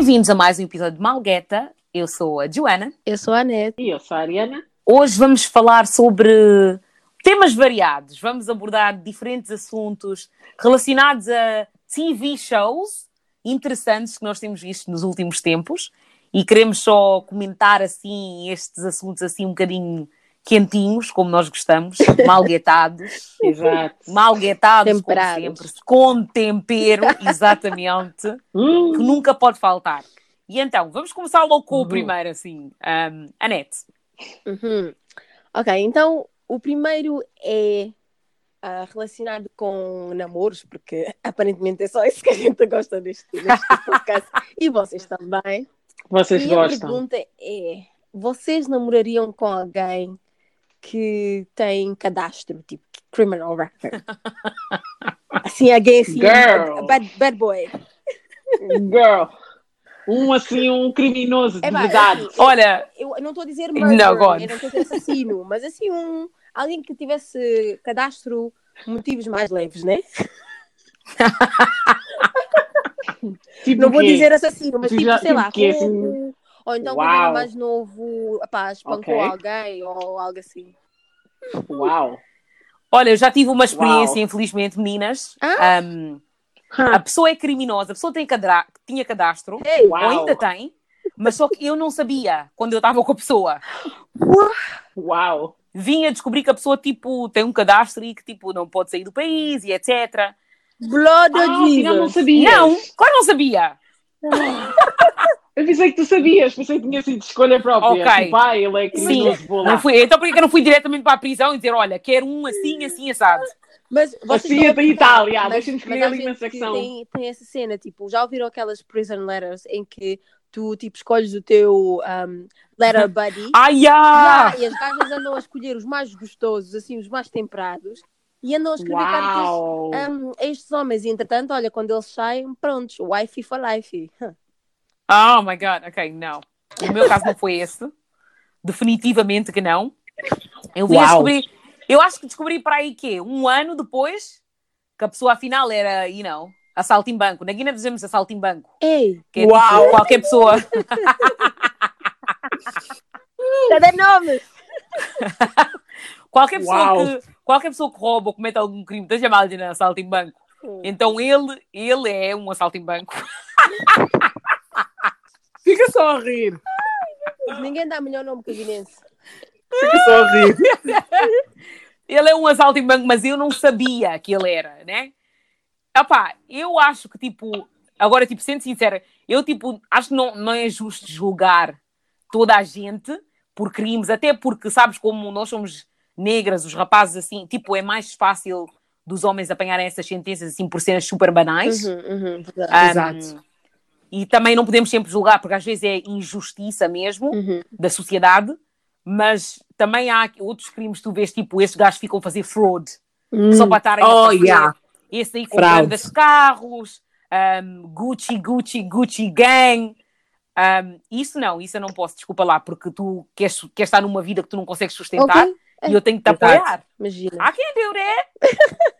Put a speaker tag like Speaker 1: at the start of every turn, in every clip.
Speaker 1: Bem-vindos a mais um episódio de Malgueta. Eu sou a Joana.
Speaker 2: Eu sou a Anete.
Speaker 3: E eu sou a Ariana.
Speaker 1: Hoje vamos falar sobre temas variados. Vamos abordar diferentes assuntos relacionados a TV shows interessantes que nós temos visto nos últimos tempos e queremos só comentar assim estes assuntos assim um bocadinho quentinhos, como nós gostamos, malguetados. Malguetados, como
Speaker 2: Temperados.
Speaker 1: sempre, com tempero, exatamente,
Speaker 3: Hum,
Speaker 1: que nunca pode faltar. E então, vamos começar logo com o
Speaker 3: Uhum.
Speaker 1: primeiro, assim. Um, Anete.
Speaker 2: Uhum. Ok, então o primeiro é ah, relacionado com namoros, porque aparentemente é só isso que a gente gosta neste, neste podcast. e vocês também.
Speaker 3: vocês
Speaker 2: e a
Speaker 3: gostam.
Speaker 2: pergunta é: vocês namorariam com alguém que tem cadastro, tipo criminal record? Assim, alguém assim,
Speaker 3: Girl.
Speaker 2: bad, bad boy.
Speaker 3: Girl. Um assim, um criminoso de
Speaker 2: É,
Speaker 3: verdade.
Speaker 2: assim,
Speaker 1: Olha,
Speaker 2: Eu não estou a dizer
Speaker 1: Não,
Speaker 2: murder,
Speaker 1: God.
Speaker 2: eu não estou a dizer assassino, mas assim, um, alguém que tivesse cadastro motivos mais leves, né?
Speaker 3: Tipo
Speaker 2: Não vou dizer assassino, mas
Speaker 3: Tu
Speaker 2: tipo,
Speaker 3: já-
Speaker 2: sei
Speaker 3: tipo
Speaker 2: lá, roubo,
Speaker 3: assim?
Speaker 2: Ou então quando era
Speaker 3: Uau.
Speaker 2: mais novo, pá, espancou
Speaker 3: Ok.
Speaker 2: alguém ou algo assim.
Speaker 3: Uau.
Speaker 1: olha, eu já tive uma experiência,
Speaker 3: Uau.
Speaker 1: infelizmente, meninas.
Speaker 2: Ah?
Speaker 1: Um, a pessoa é criminosa, a pessoa tem cadra- tinha cadastro,
Speaker 2: Ei,
Speaker 1: ou
Speaker 3: Uau.
Speaker 1: ainda tem, mas só que eu não sabia quando eu estava com a pessoa.
Speaker 3: Uau.
Speaker 1: Vim a descobrir que a pessoa, tipo, tem um cadastro e que, tipo, não pode sair do país e etc.
Speaker 2: Blood
Speaker 3: Ah,
Speaker 2: of
Speaker 3: afinal não
Speaker 2: Jesus.
Speaker 3: sabias.
Speaker 1: Não, claro não sabia.
Speaker 3: Eu pensei que tu sabias, pensei que tinha sido de escolha própria.
Speaker 1: Ok.
Speaker 3: Tipo, ah, ele é vou lá.
Speaker 1: Não fui, então por que que eu não fui diretamente para a prisão e dizer, olha, quero um assim, assim, assado?
Speaker 2: Mas vocês
Speaker 3: Assim é
Speaker 2: a
Speaker 3: da Itália, deixa-me
Speaker 2: há
Speaker 3: ali na
Speaker 2: que
Speaker 3: secção.
Speaker 2: Tem, tem essa cena, tipo, já ouviram aquelas prison letters em que tu, tipo, escolhes o teu um, letter buddy
Speaker 1: Ai, ah!
Speaker 2: Yeah, e as gajas andam a escolher os mais gostosos, assim, os mais temperados, e andam a escrever cartas um, a estes homens. E entretanto, olha, quando eles saem, prontos, wifey for life.
Speaker 1: Oh my god, ok, não. O meu caso não foi esse. Definitivamente que não. Eu vim descobrir. Eu acho que descobri para aí quê? Um ano depois que a pessoa afinal era, you know, assalto em banco. Na Guiné dizemos assalto em banco.
Speaker 2: Ei,
Speaker 1: Que é
Speaker 3: Uau.
Speaker 1: tipo, qualquer pessoa.
Speaker 2: cadê nomes?
Speaker 1: Qualquer pessoa,
Speaker 3: Uau.
Speaker 1: que, qualquer pessoa que rouba ou comete algum crime, esteja mal de assalto em banco. Então ele, ele é um assalto em banco.
Speaker 3: Fica só a rir.
Speaker 2: Ninguém dá melhor nome que o Guinense.
Speaker 3: Fica só a rir.
Speaker 1: Ele é um assalto em banco, mas eu não sabia que ele era, né? Epá, eu acho que, tipo, agora, tipo, sendo sincera, eu, tipo, acho que não, não é justo julgar toda a gente por crimes, até porque, sabes, como nós somos negras, os rapazes, assim, tipo, é mais fácil dos homens apanharem essas sentenças, assim, por cenas super banais.
Speaker 2: Uhum, uhum.
Speaker 1: Ah,
Speaker 3: Exato.
Speaker 1: E também não podemos sempre julgar, porque às vezes é injustiça mesmo
Speaker 2: Uhum.
Speaker 1: da sociedade, mas também há outros crimes que tu vês, tipo, estes gajos ficam a fazer fraud só para estarem
Speaker 3: Oh,
Speaker 1: a fazer.
Speaker 3: yeah.
Speaker 1: Esse aí com grandes carros, um, Gucci, Gucci, Gucci Gang. Um, isso não, isso eu não posso, desculpa lá, porque tu queres, queres estar numa vida que tu não consegues sustentar
Speaker 2: Ok,
Speaker 1: e eu tenho que te
Speaker 3: Exato.
Speaker 1: apoiar.
Speaker 2: imagina.
Speaker 1: Há quem deu, né?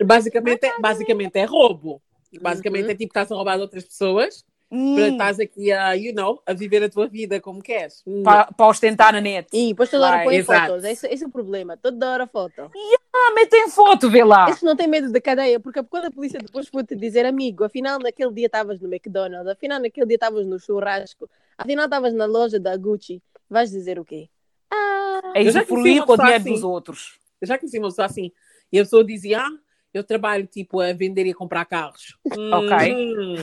Speaker 4: Basicamente é, basicamente é roubo. Basicamente é tipo estás a roubar outras pessoas para
Speaker 1: Hum,
Speaker 4: estás aqui a, you know, a viver a tua vida como queres. Hum.
Speaker 1: para, para ostentar na net.
Speaker 2: E depois toda hora põe fotos. Esse, esse é o problema. Toda hora foto.
Speaker 1: Ah, metem foto, vê lá.
Speaker 2: Esse não tem medo da cadeia, porque quando a polícia depois for te dizer, amigo, afinal naquele dia estavas no McDonald's, afinal naquele dia estavas no churrasco, afinal estavas na loja da Gucci, vais dizer o quê? Ah,
Speaker 1: É
Speaker 4: Eu já
Speaker 1: usufruir
Speaker 4: conheci uma
Speaker 1: com o
Speaker 4: pessoa
Speaker 1: dinheiro
Speaker 4: assim.
Speaker 1: dos outros.
Speaker 4: Eu já conheci uma pessoa assim e a pessoa dizia: Ah, eu trabalho tipo a vender e a comprar carros.
Speaker 1: Ok.
Speaker 4: Uhum.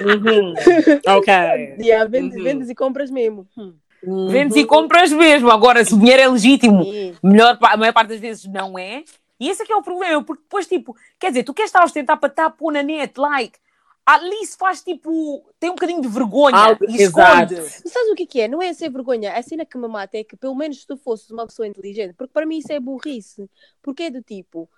Speaker 4: Uhum. Ok.
Speaker 2: yeah, vendes,
Speaker 4: Uhum.
Speaker 2: vendes e compras mesmo. Hum.
Speaker 4: Uhum.
Speaker 1: Vendes e compras mesmo. Agora, se o dinheiro é legítimo, melhor, a maior parte das vezes não é. E esse é que é o problema, porque depois, tipo, quer dizer, tu queres estar a ostentar para estar a pôr na net, like, at least faz tipo, tem um bocadinho de vergonha
Speaker 4: Algo-
Speaker 1: e
Speaker 4: exato.
Speaker 1: esconde.
Speaker 2: Mas sabes o que, que é? Não é ser vergonha. A cena que me mata é que pelo menos se tu fosses uma pessoa inteligente, porque para mim isso é burrice. Porque é do tipo,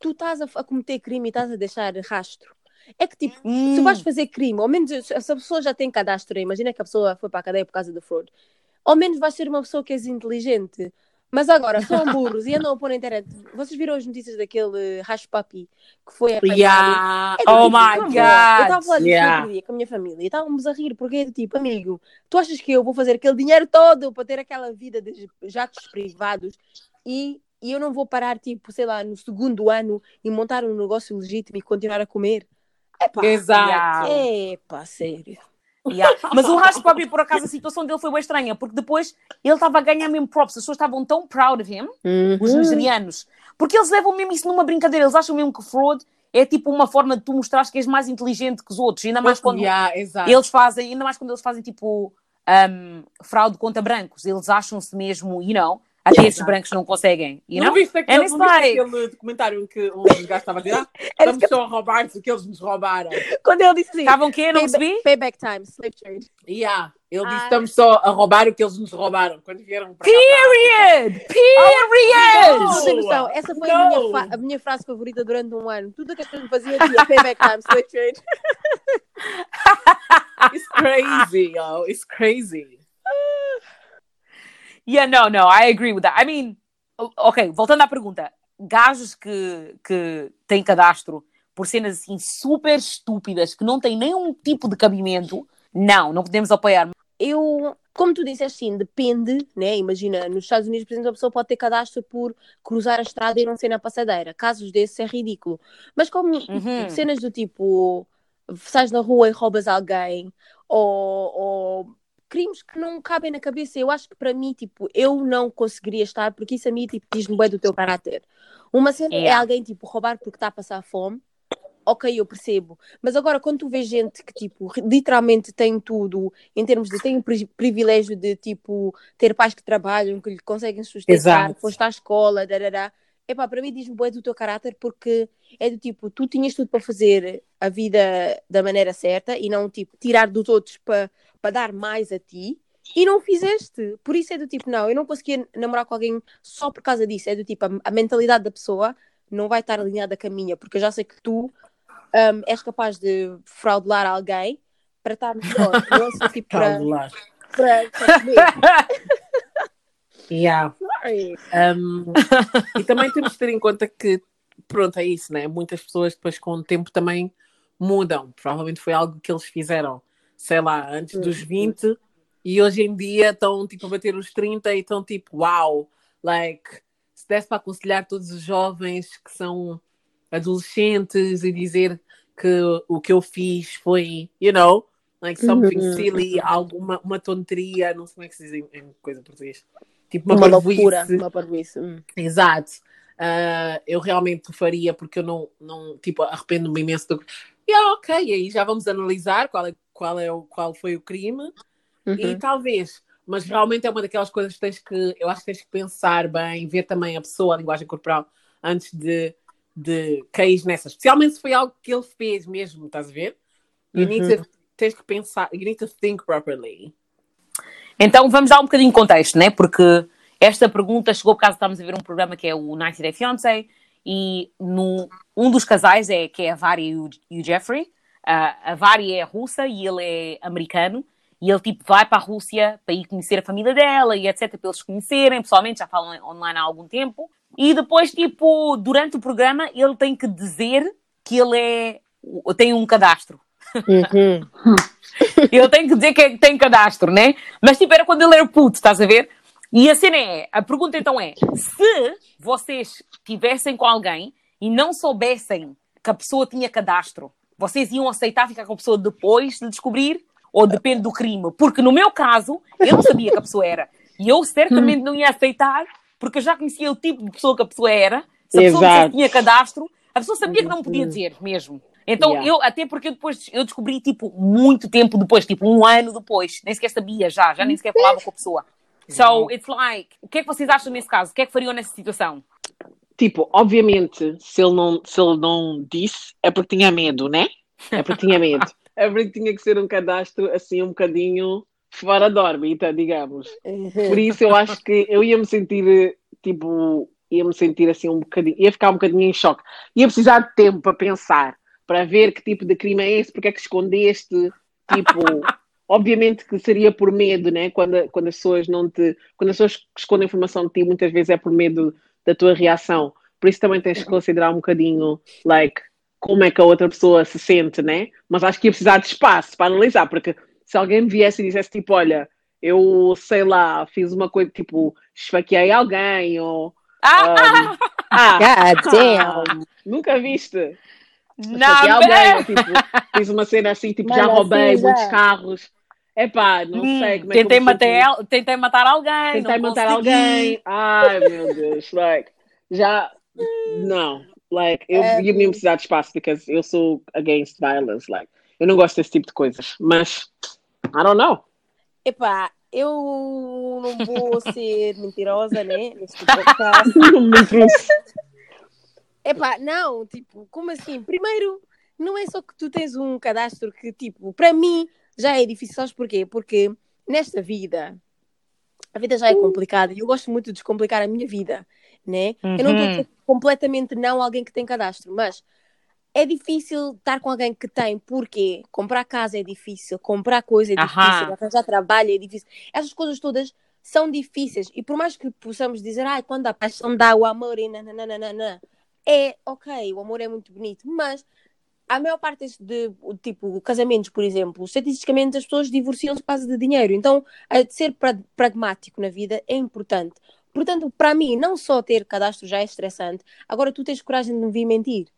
Speaker 2: tu estás a, a cometer crime e estás a deixar rastro. É que tipo,
Speaker 1: Hum.
Speaker 2: se vais fazer crime, ao menos se a pessoa já tem cadastro, imagina que a pessoa foi para a cadeia por causa do fraud, ao menos vais ser uma pessoa que és inteligente. Mas agora, são burros e andam a pôr na internet. Vocês viram as notícias daquele Rash Puppy que foi apanhado?
Speaker 4: Yeah.
Speaker 2: É
Speaker 1: Oh
Speaker 2: tipo,
Speaker 1: my. God.
Speaker 2: Eu estava a falar disso
Speaker 4: Yeah.
Speaker 2: dia com a minha família e estávamos a rir, porque é do tipo, amigo, tu achas que eu vou fazer aquele dinheiro todo para ter aquela vida de jatos privados e, e eu não vou parar, tipo, sei lá, no segundo ano e montar um negócio legítimo e continuar a comer? Epá,
Speaker 4: Exato.
Speaker 2: Epá, sério.
Speaker 1: Yeah. Mas o Rash Puppy, por acaso, a situação dele foi bem estranha, porque depois ele estava a ganhar mesmo props, as pessoas estavam tão proud of him, os nigerianos, porque eles levam mesmo isso numa brincadeira, eles acham mesmo que fraud é tipo uma forma de tu mostrares que és mais inteligente que os outros, ainda mais quando
Speaker 4: Yeah,
Speaker 1: eles fazem, ainda mais quando eles fazem tipo um, fraude contra brancos, eles acham-se mesmo, you know, até esses brancos não conseguem, you
Speaker 4: não viste aquele, não viste
Speaker 1: like-
Speaker 4: aquele documentário em que um gajo estava a dizer ah, estamos só a roubar-nos o que eles nos roubaram.
Speaker 2: Quando ele disse assim,
Speaker 1: Estavam o quê? Não
Speaker 2: payback,
Speaker 1: percebi?
Speaker 2: payback time, slave trade.
Speaker 4: Yeah. Ele disse
Speaker 2: Ah.
Speaker 4: estamos só a roubar o que eles nos roubaram quando vieram para cá.
Speaker 1: Period! Period!
Speaker 2: Não tem noção, essa foi a minha, a minha frase favorita durante um ano. Tudo o que as pessoas faziam dizia payback time, slave trade.
Speaker 4: It's crazy, yo. It's crazy.
Speaker 1: Yeah, no, no, I agree with that. I mean, ok, voltando à pergunta, gajos que, que têm cadastro por cenas assim super estúpidas que não têm nenhum tipo de cabimento, não, não podemos apoiar.
Speaker 2: Eu, como tu disseste, sim, depende, né? Imagina, nos Estados Unidos, por exemplo, a pessoa pode ter cadastro por cruzar a estrada e não ser na passadeira. Casos desses é ridículo. Mas como
Speaker 1: Uhum.
Speaker 2: cenas do tipo, sais na rua e roubas alguém, ou, ou crimes que não cabem na cabeça, eu acho que para mim, tipo, eu não conseguiria estar, porque isso a mim, tipo, diz-me bem do teu caráter. Uma cena é
Speaker 1: Yeah.
Speaker 2: alguém, tipo, roubar porque está a passar fome, ok, eu percebo. Mas agora, quando tu vês gente que, tipo, literalmente tem tudo, em termos de tem o pri- privilégio de, tipo, ter pais que trabalham, que lhe conseguem sustentar,
Speaker 4: Exato.
Speaker 2: que foste à escola, darará. Epá, para mim diz-me bué do teu caráter porque é do tipo, tu tinhas tudo para fazer a vida da maneira certa e não, tipo, tirar dos outros para para dar mais a ti e não fizeste. Por isso é do tipo, não, eu não conseguia namorar com alguém só por causa disso. É do tipo, a, a mentalidade da pessoa não vai estar alinhada com a minha, porque eu já sei que tu hum, és capaz de fraudular alguém para estar melhor. não só tipo para, para, para.
Speaker 4: Yeah. Um, e também temos de ter em conta que, pronto, é isso, né? Muitas pessoas depois com o tempo também mudam. Provavelmente foi algo que eles fizeram, sei lá, antes dos 20 e hoje em dia estão tipo a bater os 30 e estão tipo, uau, like, se desse para aconselhar todos os jovens que são adolescentes e dizer que o que eu fiz foi, you know, like something
Speaker 2: Uhum.
Speaker 4: silly, alguma uma tonteria, não sei como é que se diz em, em coisa em português. Tipo uma,
Speaker 2: Uma loucura, uma parvoíce. Hum.
Speaker 4: Exato. Ah, eu realmente faria porque eu não, não tipo, arrependo-me imenso do e ah, ok, aí já vamos analisar qual, é, qual, é o, qual foi o crime e
Speaker 2: Uhum.
Speaker 4: talvez, mas realmente é uma daquelas coisas que tens que, eu acho que tens que pensar bem, ver também a pessoa, a linguagem corporal, antes de, de cair nessa. Especialmente se foi algo que ele fez mesmo, estás a ver? You need
Speaker 2: Uhum.
Speaker 4: to, tens que pensar, you need to think properly.
Speaker 1: Então vamos dar um bocadinho de contexto, né? Porque esta pergunta chegou por causa estamos a ver um programa que é o 90 Day Fiancé e no, um dos casais é que é a Vari e o, e o Jeffrey. Ah, a Vari é russa e ele é americano. E ele tipo vai para a Rússia para ir conhecer a família dela e etc. para eles se conhecerem pessoalmente, já falam online há algum tempo. E depois, tipo, durante o programa, ele tem que dizer que ele é tem um cadastro.
Speaker 2: Uhum.
Speaker 1: Ele tem que dizer que é- tem cadastro, né? Mas tipo, era quando ele era puto, estás a ver? E a cena é, a pergunta então é, se vocês tivessem com alguém e não soubessem que a pessoa tinha cadastro, vocês iam aceitar ficar com a pessoa depois de descobrir? Ou depende do crime? Porque no meu caso, eu não sabia que a pessoa era. E eu certamente não ia aceitar, porque eu já conhecia o tipo de pessoa que a pessoa era. Se a pessoa
Speaker 3: Exato.
Speaker 1: tinha cadastro, a pessoa sabia que não podia dizer mesmo. Então,
Speaker 4: Yeah.
Speaker 1: eu, até porque eu depois eu descobri, tipo, muito tempo depois, tipo, um ano depois, nem sequer sabia já, já nem sequer falava com a pessoa. So, it's like, o que é que vocês acham nesse caso? O que é que fariam nessa situação?
Speaker 3: Tipo, obviamente, se ele não, se ele não disse, é porque tinha medo, né? É porque tinha medo. é porque tinha que ser um cadastro assim um bocadinho fora da órbita, digamos. Por isso eu acho que eu ia me sentir, tipo, ia me sentir assim um bocadinho, ia ficar um bocadinho em choque. Ia precisar de tempo para pensar, para ver que tipo de crime é esse, porque é que escondeste, tipo, obviamente que seria por medo, né? Quando, quando as pessoas não te. Quando as pessoas escondem informação de ti, muitas vezes é por medo da tua reação. Por isso também tens que considerar um bocadinho, like, como é que a outra pessoa se sente, né? Mas acho que ia precisar de espaço para analisar, porque se alguém me viesse e dissesse tipo, olha, eu sei lá, fiz uma coisa tipo, esfaqueei alguém ou.
Speaker 1: Ah!
Speaker 3: Um, ah,
Speaker 2: God damn.
Speaker 3: nunca viste?
Speaker 1: Não,
Speaker 3: Esfaqueei alguém, ou, tipo, fiz uma cena assim, tipo, já roubei
Speaker 2: assim,
Speaker 3: muitos
Speaker 2: já.
Speaker 3: carros. Epá, não
Speaker 1: Hum,
Speaker 3: sei como é que
Speaker 1: tentei,
Speaker 3: eu me
Speaker 1: matar, el- tentei matar alguém.
Speaker 3: Tentei
Speaker 1: não
Speaker 3: matar
Speaker 1: consegui.
Speaker 3: alguém. Ai, meu Deus. Like, já. Não. Like, eu
Speaker 2: É,
Speaker 3: ia mesmo precisar de espaço, porque eu sou against violence. Like, eu não gosto desse tipo de coisas. Mas, I don't know.
Speaker 2: Epá, eu não vou ser mentirosa, né? Neste podcast.
Speaker 3: Me trouxe.
Speaker 2: Epá, não, tipo, como assim? Primeiro, não é só que tu tens um cadastro que, tipo, para mim já é difícil, sabes porquê? Porque nesta vida, a vida já é complicada e eu gosto muito de descomplicar a minha vida, né? Eu não estou
Speaker 1: Uhum.
Speaker 2: dizer completamente não alguém que tem cadastro, mas é difícil estar com alguém que tem, porque comprar casa é difícil, comprar coisa é difícil,
Speaker 1: Aham.
Speaker 2: arranjar trabalho é difícil. Essas coisas todas são difíceis e por mais que possamos dizer, ai, quando a paixão dá o amor e nananana, é ok, o amor é muito bonito, mas a maior parte de, tipo, casamentos, por exemplo, estatisticamente as pessoas divorciam-se por causa de dinheiro. Então, a ser pra- pragmático na vida é importante. Portanto, para mim, não só ter cadastro já é estressante, agora tu tens coragem de me vir mentir.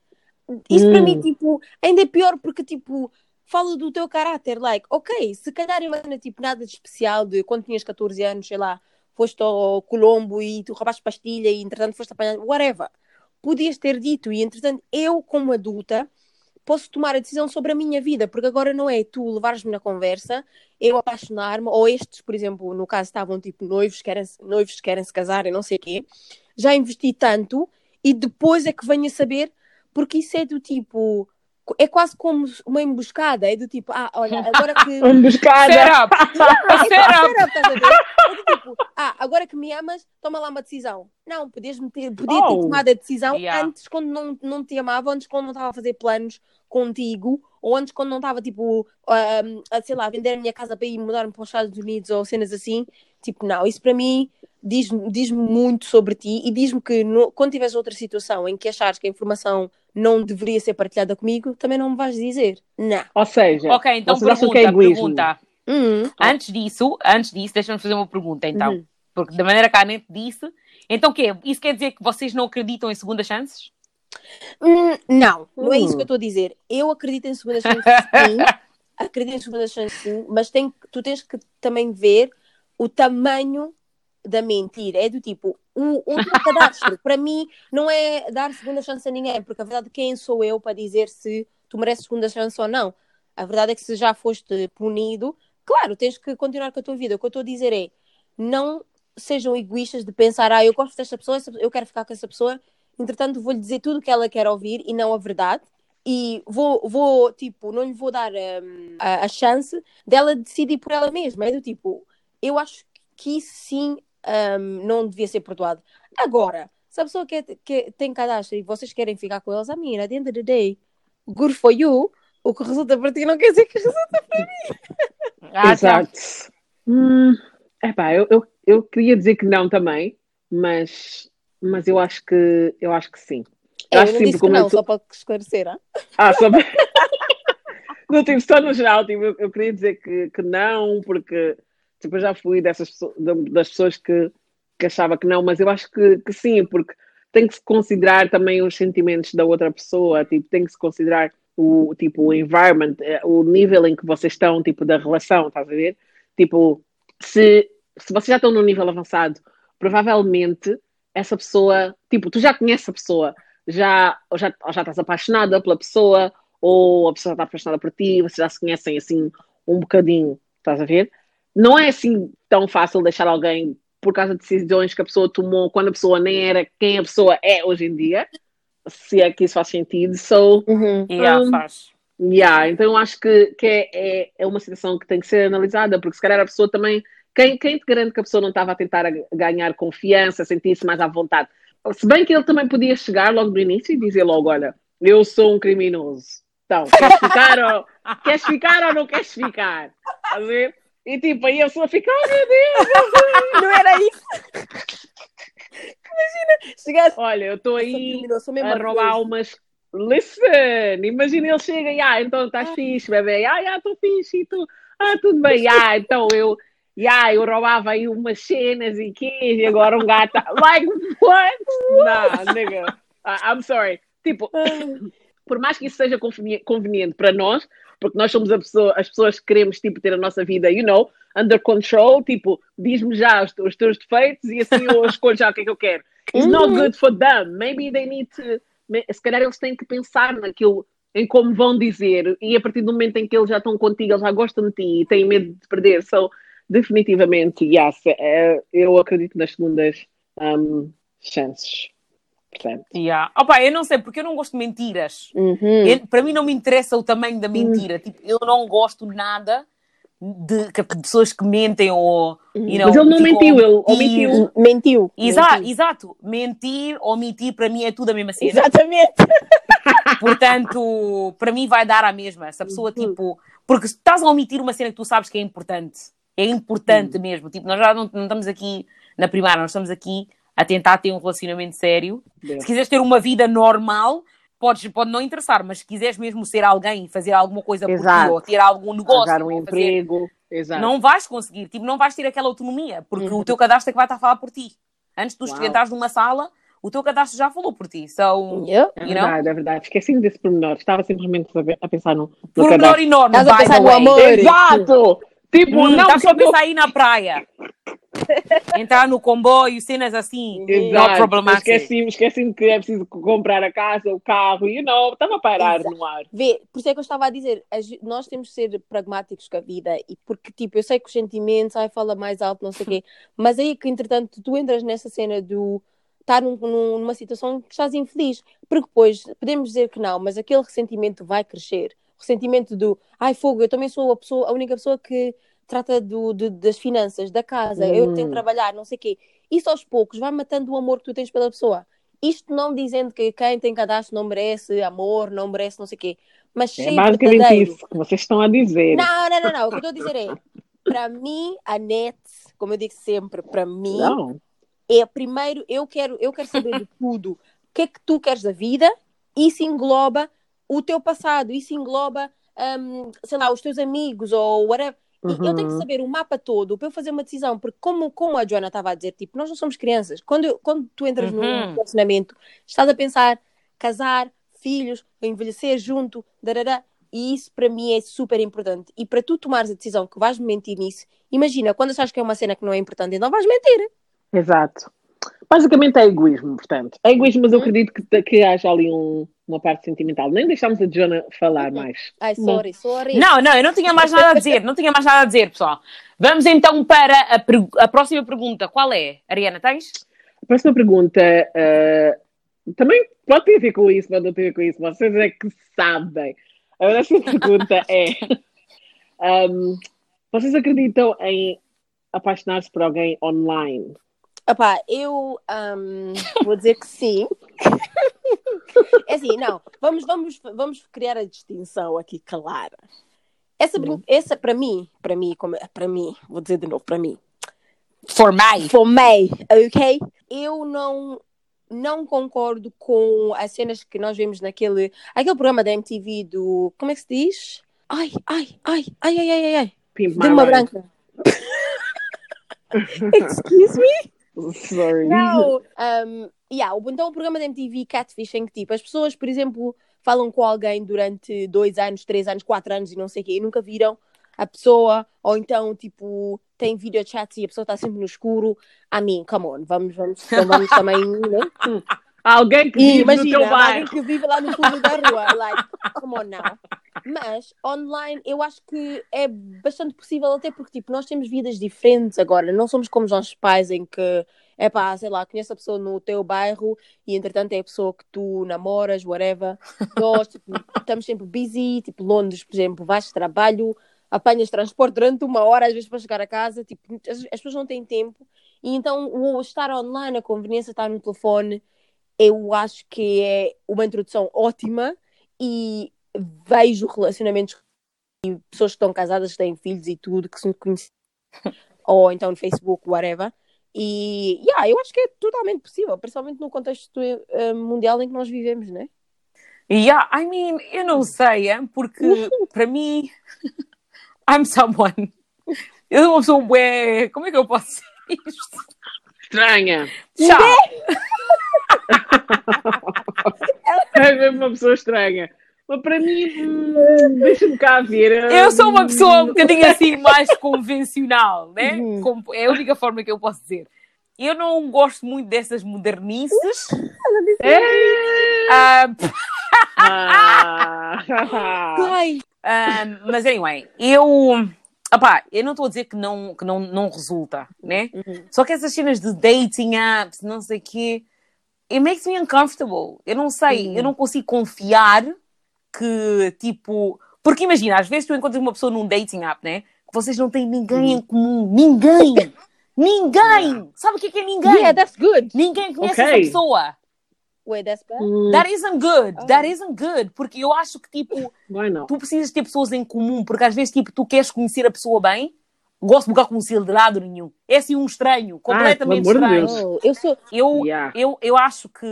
Speaker 2: Isso para
Speaker 3: Hum.
Speaker 2: mim, tipo, ainda é pior porque, tipo, fala do teu caráter. Like, ok, se calhar eu era, tipo, nada de especial de quando tinhas 14 anos, sei lá, foste ao Colombo e tu roubaste pastilha e, entretanto, foste apanhado, whatever. Podias ter dito e, entretanto, eu, como adulta, posso tomar a decisão sobre a minha vida, porque agora não é tu levares-me na conversa, eu apaixonar-me, ou estes, por exemplo, no caso estavam tipo noivos, querem, noivos que querem se casar e não sei o quê, já investi tanto e depois é que venho a saber, porque isso é do tipo, é quase como uma emboscada, é do tipo, ah, olha, agora que.
Speaker 3: Emboscada.
Speaker 1: Setup.
Speaker 2: É
Speaker 1: Setup.
Speaker 2: estás a ver? É do tipo, ah, agora que me amas, toma lá uma decisão. Não, podias-me ter, podia ter
Speaker 3: Oh.
Speaker 2: tomado a decisão
Speaker 1: Yeah.
Speaker 2: antes, quando não, não te amava, antes, quando não estava a fazer planos contigo, ou antes, quando não estava, tipo, ahm, a, sei lá, a vender a minha casa para ir mudar-me para os Estados Unidos ou cenas assim. Tipo, não, isso para mim diz-me diz muito sobre ti e diz-me que no- quando tiveres outra situação em que achares que a informação não deveria ser partilhada comigo, também não me vais dizer. Não.
Speaker 3: Ou seja,
Speaker 1: Ok, então pergunta,
Speaker 3: que é
Speaker 1: pergunta.
Speaker 2: Hum,
Speaker 1: Antes disso, antes disso, deixa-me fazer uma pergunta então.
Speaker 2: Uhum.
Speaker 1: Porque da maneira que a Anete disse, então o quê? Isso quer dizer que vocês não acreditam em segundas chances?
Speaker 2: Hum, não, não é isso
Speaker 3: Hum.
Speaker 2: que eu estou a dizer. Eu acredito em segunda chance sim, acredito em segunda chance sim, mas tem, tu tens que também ver o tamanho da mentira. É do tipo, o, o teu cadastro, para mim, não é dar segunda chance a ninguém, porque a verdade quem sou eu para dizer se tu mereces segunda chance ou não? A verdade é que se já foste punido, claro, tens que continuar com a tua vida. O que eu estou a dizer é, não sejam egoístas de pensar, ah, eu gosto desta pessoa, eu quero ficar com essa pessoa, entretanto vou-lhe dizer tudo o que ela quer ouvir e não a verdade. E vou, vou tipo, não lhe vou dar hum, a, a chance dela decidir por ela mesma. É do tipo, eu acho que isso sim hum, não devia ser perdoado. Agora, se a pessoa quer, quer, tem cadastro e vocês querem ficar com eles, a mim, at the end of the day, good for you. O que resulta para ti não quer dizer que resulta.
Speaker 1: Ah, tá.
Speaker 3: Exato. Hum, epá, eu, eu, eu queria dizer que não também, mas, mas eu acho que eu acho que sim.
Speaker 2: É,
Speaker 3: acho
Speaker 2: eu não
Speaker 3: sim,
Speaker 2: disse que não,
Speaker 3: tu-
Speaker 2: só para esclarecer. ah?
Speaker 3: Ah, só para- Não, tipo, só no geral, tipo, eu, eu queria dizer que, que não, porque tipo, eu já fui dessas das pessoas que, que achava que não, mas eu acho que, que sim, porque tem que se considerar também os sentimentos da outra pessoa, tipo, tem que se considerar o tipo o environment, eh, o nível em que vocês estão, tipo, da relação, estás a ver? Tipo, se, se vocês já estão num nível avançado, provavelmente essa pessoa, tipo, tu já conheces a pessoa, já, ou já, ou já estás apaixonada pela pessoa, ou a pessoa está apaixonada por ti, vocês já se conhecem assim um bocadinho, estás a ver? Não é assim tão fácil deixar alguém por causa de decisões que a pessoa tomou quando a pessoa nem era quem a pessoa é hoje em dia, se é que isso faz sentido. So,
Speaker 2: Uhum.
Speaker 1: Yeah,
Speaker 3: Hum.
Speaker 1: faz.
Speaker 3: Yeah, então eu acho que, que é, é, é uma situação que tem que ser analisada, porque se calhar a pessoa também. Quem, quem te garante que a pessoa não estava a tentar ganhar confiança, sentir-se mais à vontade? Se bem que ele também podia chegar logo no início e dizer logo: Olha, eu sou um criminoso. Então, queres ficar ou, queres ficar ou não queres ficar? Estás a ver? E tipo, aí a pessoa fica, oh meu Deus,
Speaker 2: Não era isso. Imagina, chegasse.
Speaker 3: olha, eu estou aí
Speaker 2: terminou, sou mesmo
Speaker 3: a roubar umas. Listen, imagina ele chega e ah, então estás fixe, bebê. Ah, já estou fixe e tu, ah, tudo bem, ah, então eu, yeah, eu roubava aí umas cenas e quê, e agora um gato. Like, what? Nah, nigga. I- I'm sorry. Tipo, por mais que isso seja conveni- conveniente para nós, porque nós somos pessoa- as pessoas que queremos tipo, ter a nossa vida, you know, under control, tipo, diz-me já os, os teus defeitos e assim eu escolho já o que é que eu quero. It's not good for them. Maybe they need to. Se calhar eles têm que pensar naquilo, em como vão dizer, e a partir do momento em que eles já estão contigo, eles já gostam de ti e têm medo de perder. So, definitivamente, yes, eh, eu acredito nas segundas um, chances. Portanto,
Speaker 1: Yeah. Opa, eu não sei, porque eu não gosto de mentiras.
Speaker 2: Uhum.
Speaker 1: Eu- para mim não me interessa o tamanho da mentira. Tipo, eu não gosto nada de, de pessoas que mentem ou. You know,
Speaker 3: Mas ele não
Speaker 1: ficam
Speaker 3: mentiu, ele omitiu.
Speaker 2: Mentiu.
Speaker 1: Exa
Speaker 2: Mentiu.
Speaker 1: Exato. Mentir ou mentir, para mim é tudo a mesma cena.
Speaker 2: Exatamente.
Speaker 1: Portanto, para mim vai dar a mesma. Essa pessoa, tipo. Porque se estás a omitir uma cena que tu sabes que é importante. É importante mesmo. Tipo, nós já não, não estamos aqui na primária, nós estamos aqui a tentar ter um relacionamento sério. Se quiseres ter uma vida normal, podes, pode não interessar, mas se quiseres mesmo ser alguém, fazer alguma coisa por ti,
Speaker 3: Exato.
Speaker 1: ou ter algum negócio,
Speaker 3: Arranjar um
Speaker 1: fazer-
Speaker 3: emprego. Exato.
Speaker 1: não vais conseguir. Tipo, não vais ter aquela autonomia, porque
Speaker 2: Uhum.
Speaker 1: o teu cadastro é que vai estar a falar por ti. Antes de tu entrares numa sala, o teu cadastro já falou por ti. So,
Speaker 2: Yep.
Speaker 3: É
Speaker 1: you know?
Speaker 3: verdade, é verdade. Esqueci desse pormenor. Estava simplesmente a a pensar no, no
Speaker 1: Por um
Speaker 3: cadastro.
Speaker 1: enorme,
Speaker 2: Estás a pensar no amor.
Speaker 3: Exato! Tipo,
Speaker 1: Hum,
Speaker 3: não, eu-
Speaker 1: pensar aí na praia. Entrar no comboio, cenas assim.
Speaker 3: Exato.
Speaker 1: problematic.
Speaker 3: Esqueci-me esqueci que é preciso comprar a casa, o carro, you know, estava a parar
Speaker 2: Exato.
Speaker 3: no ar.
Speaker 2: Vê, por isso é que eu estava a dizer, nós temos de ser pragmáticos com a vida e porque, tipo, eu sei que os sentimentos, ai, fala mais alto, não sei o quê, mas aí que, entretanto, tu entras nessa cena do estar num- num- numa situação que estás infeliz, porque depois podemos dizer que não, mas aquele ressentimento vai crescer. O ressentimento do, ai, fogo, eu também sou a, pessoa, a única pessoa que trata do, de- das finanças, da casa, eu tenho que
Speaker 3: Hum.
Speaker 2: trabalhar, não sei o quê. Isso aos poucos vai matando o amor que tu tens pela pessoa. Isto não dizendo que quem tem cadastro não merece amor, não merece não sei o quê, mas
Speaker 3: É basicamente
Speaker 2: verdadeiro.
Speaker 3: isso que vocês estão a dizer.
Speaker 2: Não, não, não, não. O que eu estou a dizer é, para mim, a net, como eu digo sempre, para mim,
Speaker 3: Não.
Speaker 2: é primeiro, eu quero, eu quero saber de tudo. O que é que tu queres da vida? Isso engloba o teu passado, isso engloba, hum, sei lá, os teus amigos ou whatever. E eu tenho que
Speaker 3: Uhum.
Speaker 2: saber o mapa todo para eu fazer uma decisão, porque como, como a Joana estava a dizer, tipo, nós não somos crianças. Quando, eu- quando tu entras num
Speaker 1: Uhum.
Speaker 2: relacionamento, estás a pensar casar, filhos, envelhecer junto, darará, e isso para mim é super importante. E para tu tomares a decisão que vais mentir nisso, imagina, quando achas que é uma cena que não é importante, então vais mentir.
Speaker 3: Exato. Basicamente é egoísmo, portanto. É egoísmo, mas eu
Speaker 2: Uhum.
Speaker 3: acredito que, que haja ali um- uma parte sentimental. Nem deixámos a Joana falar mais.
Speaker 2: Ai,
Speaker 3: Bom.
Speaker 2: sorry, sorry.
Speaker 1: Não, não, eu não tinha mais nada a dizer, não tinha mais nada a dizer, pessoal. Vamos então para a, per- a próxima pergunta. Qual é? Ariana, tens?
Speaker 3: A próxima pergunta eh, também pode ter a ver com isso, pode não ter a ver com isso. Vocês é que sabem. A próxima pergunta é: um, vocês acreditam em apaixonar-se por alguém online?
Speaker 2: Epá, eu hum, vou dizer que sim. É assim, não, vamos, vamos, vamos criar a distinção aqui clara. Essa, brin- essa para mim, para mim, para mim, vou dizer de novo, para mim,
Speaker 1: For me.
Speaker 2: for me, ok? Eu não, não concordo com as cenas que nós vemos naquele aquele programa da MTV do. Como é que se diz? Ai, ai, ai, ai, ai, ai, ai, ai.
Speaker 3: Pimp
Speaker 2: De uma branca. Excuse me?
Speaker 3: Sorry.
Speaker 2: Não. Um, yeah, então o programa da MTV Catfish em que tipo, as pessoas, por exemplo, falam com alguém durante dois anos, três anos, quatro anos e não sei o quê, e nunca viram a pessoa, ou então tipo, tem video chats e a pessoa está sempre no escuro. I mean, come on, vamos, vamos, vamos também, né?
Speaker 3: Alguém que vive no
Speaker 2: imagina,
Speaker 3: teu
Speaker 2: alguém
Speaker 3: bairro.
Speaker 2: que vive lá no fundo da rua, like, come on now. Mas online eu acho que é bastante possível, até porque tipo, nós temos vidas diferentes agora, não somos como os nossos pais em que é pá, sei lá, conheço a pessoa no teu bairro e entretanto é a pessoa que tu namoras, whatever. Nós tipo, estamos sempre busy, tipo Londres, por exemplo, vais de trabalho, apanhas transporte durante uma hora, às vezes para chegar a casa, tipo, as, as pessoas não têm tempo. E então o estar online, a conveniência estar no telefone, eu acho que é uma introdução ótima e vejo relacionamentos pessoas que estão casadas, que têm filhos e tudo, que se conhecem, ou então no Facebook, whatever. E yeah, eu acho que é totalmente possível, principalmente no contexto eh, mundial em que nós vivemos, né?
Speaker 1: Yeah, I mean, eu não sei, hein, porque para mim, I'm someone. Eu sou uma pessoa bué. Como é que eu posso dizer isto?
Speaker 3: Estranha.
Speaker 1: Chá.
Speaker 3: É mesmo uma pessoa estranha. Mas para mim, hum, deixa-me cá ver.
Speaker 1: Eu sou uma pessoa um bocadinho assim mais convencional, né? Como- É a única forma que eu posso dizer. Eu não gosto muito dessas modernices.
Speaker 3: É.
Speaker 1: Ah,
Speaker 3: Ah.
Speaker 2: Ai,
Speaker 1: ah, mas anyway, eu. Opá, eu não estou a dizer que não, que não, não resulta, né? Só que essas cenas de dating apps, não sei o quê, it makes me uncomfortable. Eu não sei, eu não consigo confiar que, tipo. Porque imagina, às vezes tu encontras uma pessoa num dating app, né? Que vocês não têm ninguém em comum. Ninguém! Ninguém! Sabe o que é, que é ninguém?
Speaker 2: yeah, that's good.
Speaker 1: Ninguém conhece
Speaker 3: Ok.
Speaker 1: essa pessoa.
Speaker 2: Wait, that's bad.
Speaker 3: Hum,
Speaker 1: That isn't good. That isn't good. Porque eu acho que, tipo,
Speaker 3: Why not?
Speaker 1: tu precisas ter pessoas em comum, porque às vezes, tipo, tu queres conhecer a pessoa bem, gosto de nunca conhecer de lado nenhum. É assim um estranho, completamente
Speaker 3: de
Speaker 1: estranho.
Speaker 3: Deus.
Speaker 2: Oh, eu sou.
Speaker 1: Eu,
Speaker 3: Yeah.
Speaker 1: eu, eu acho que,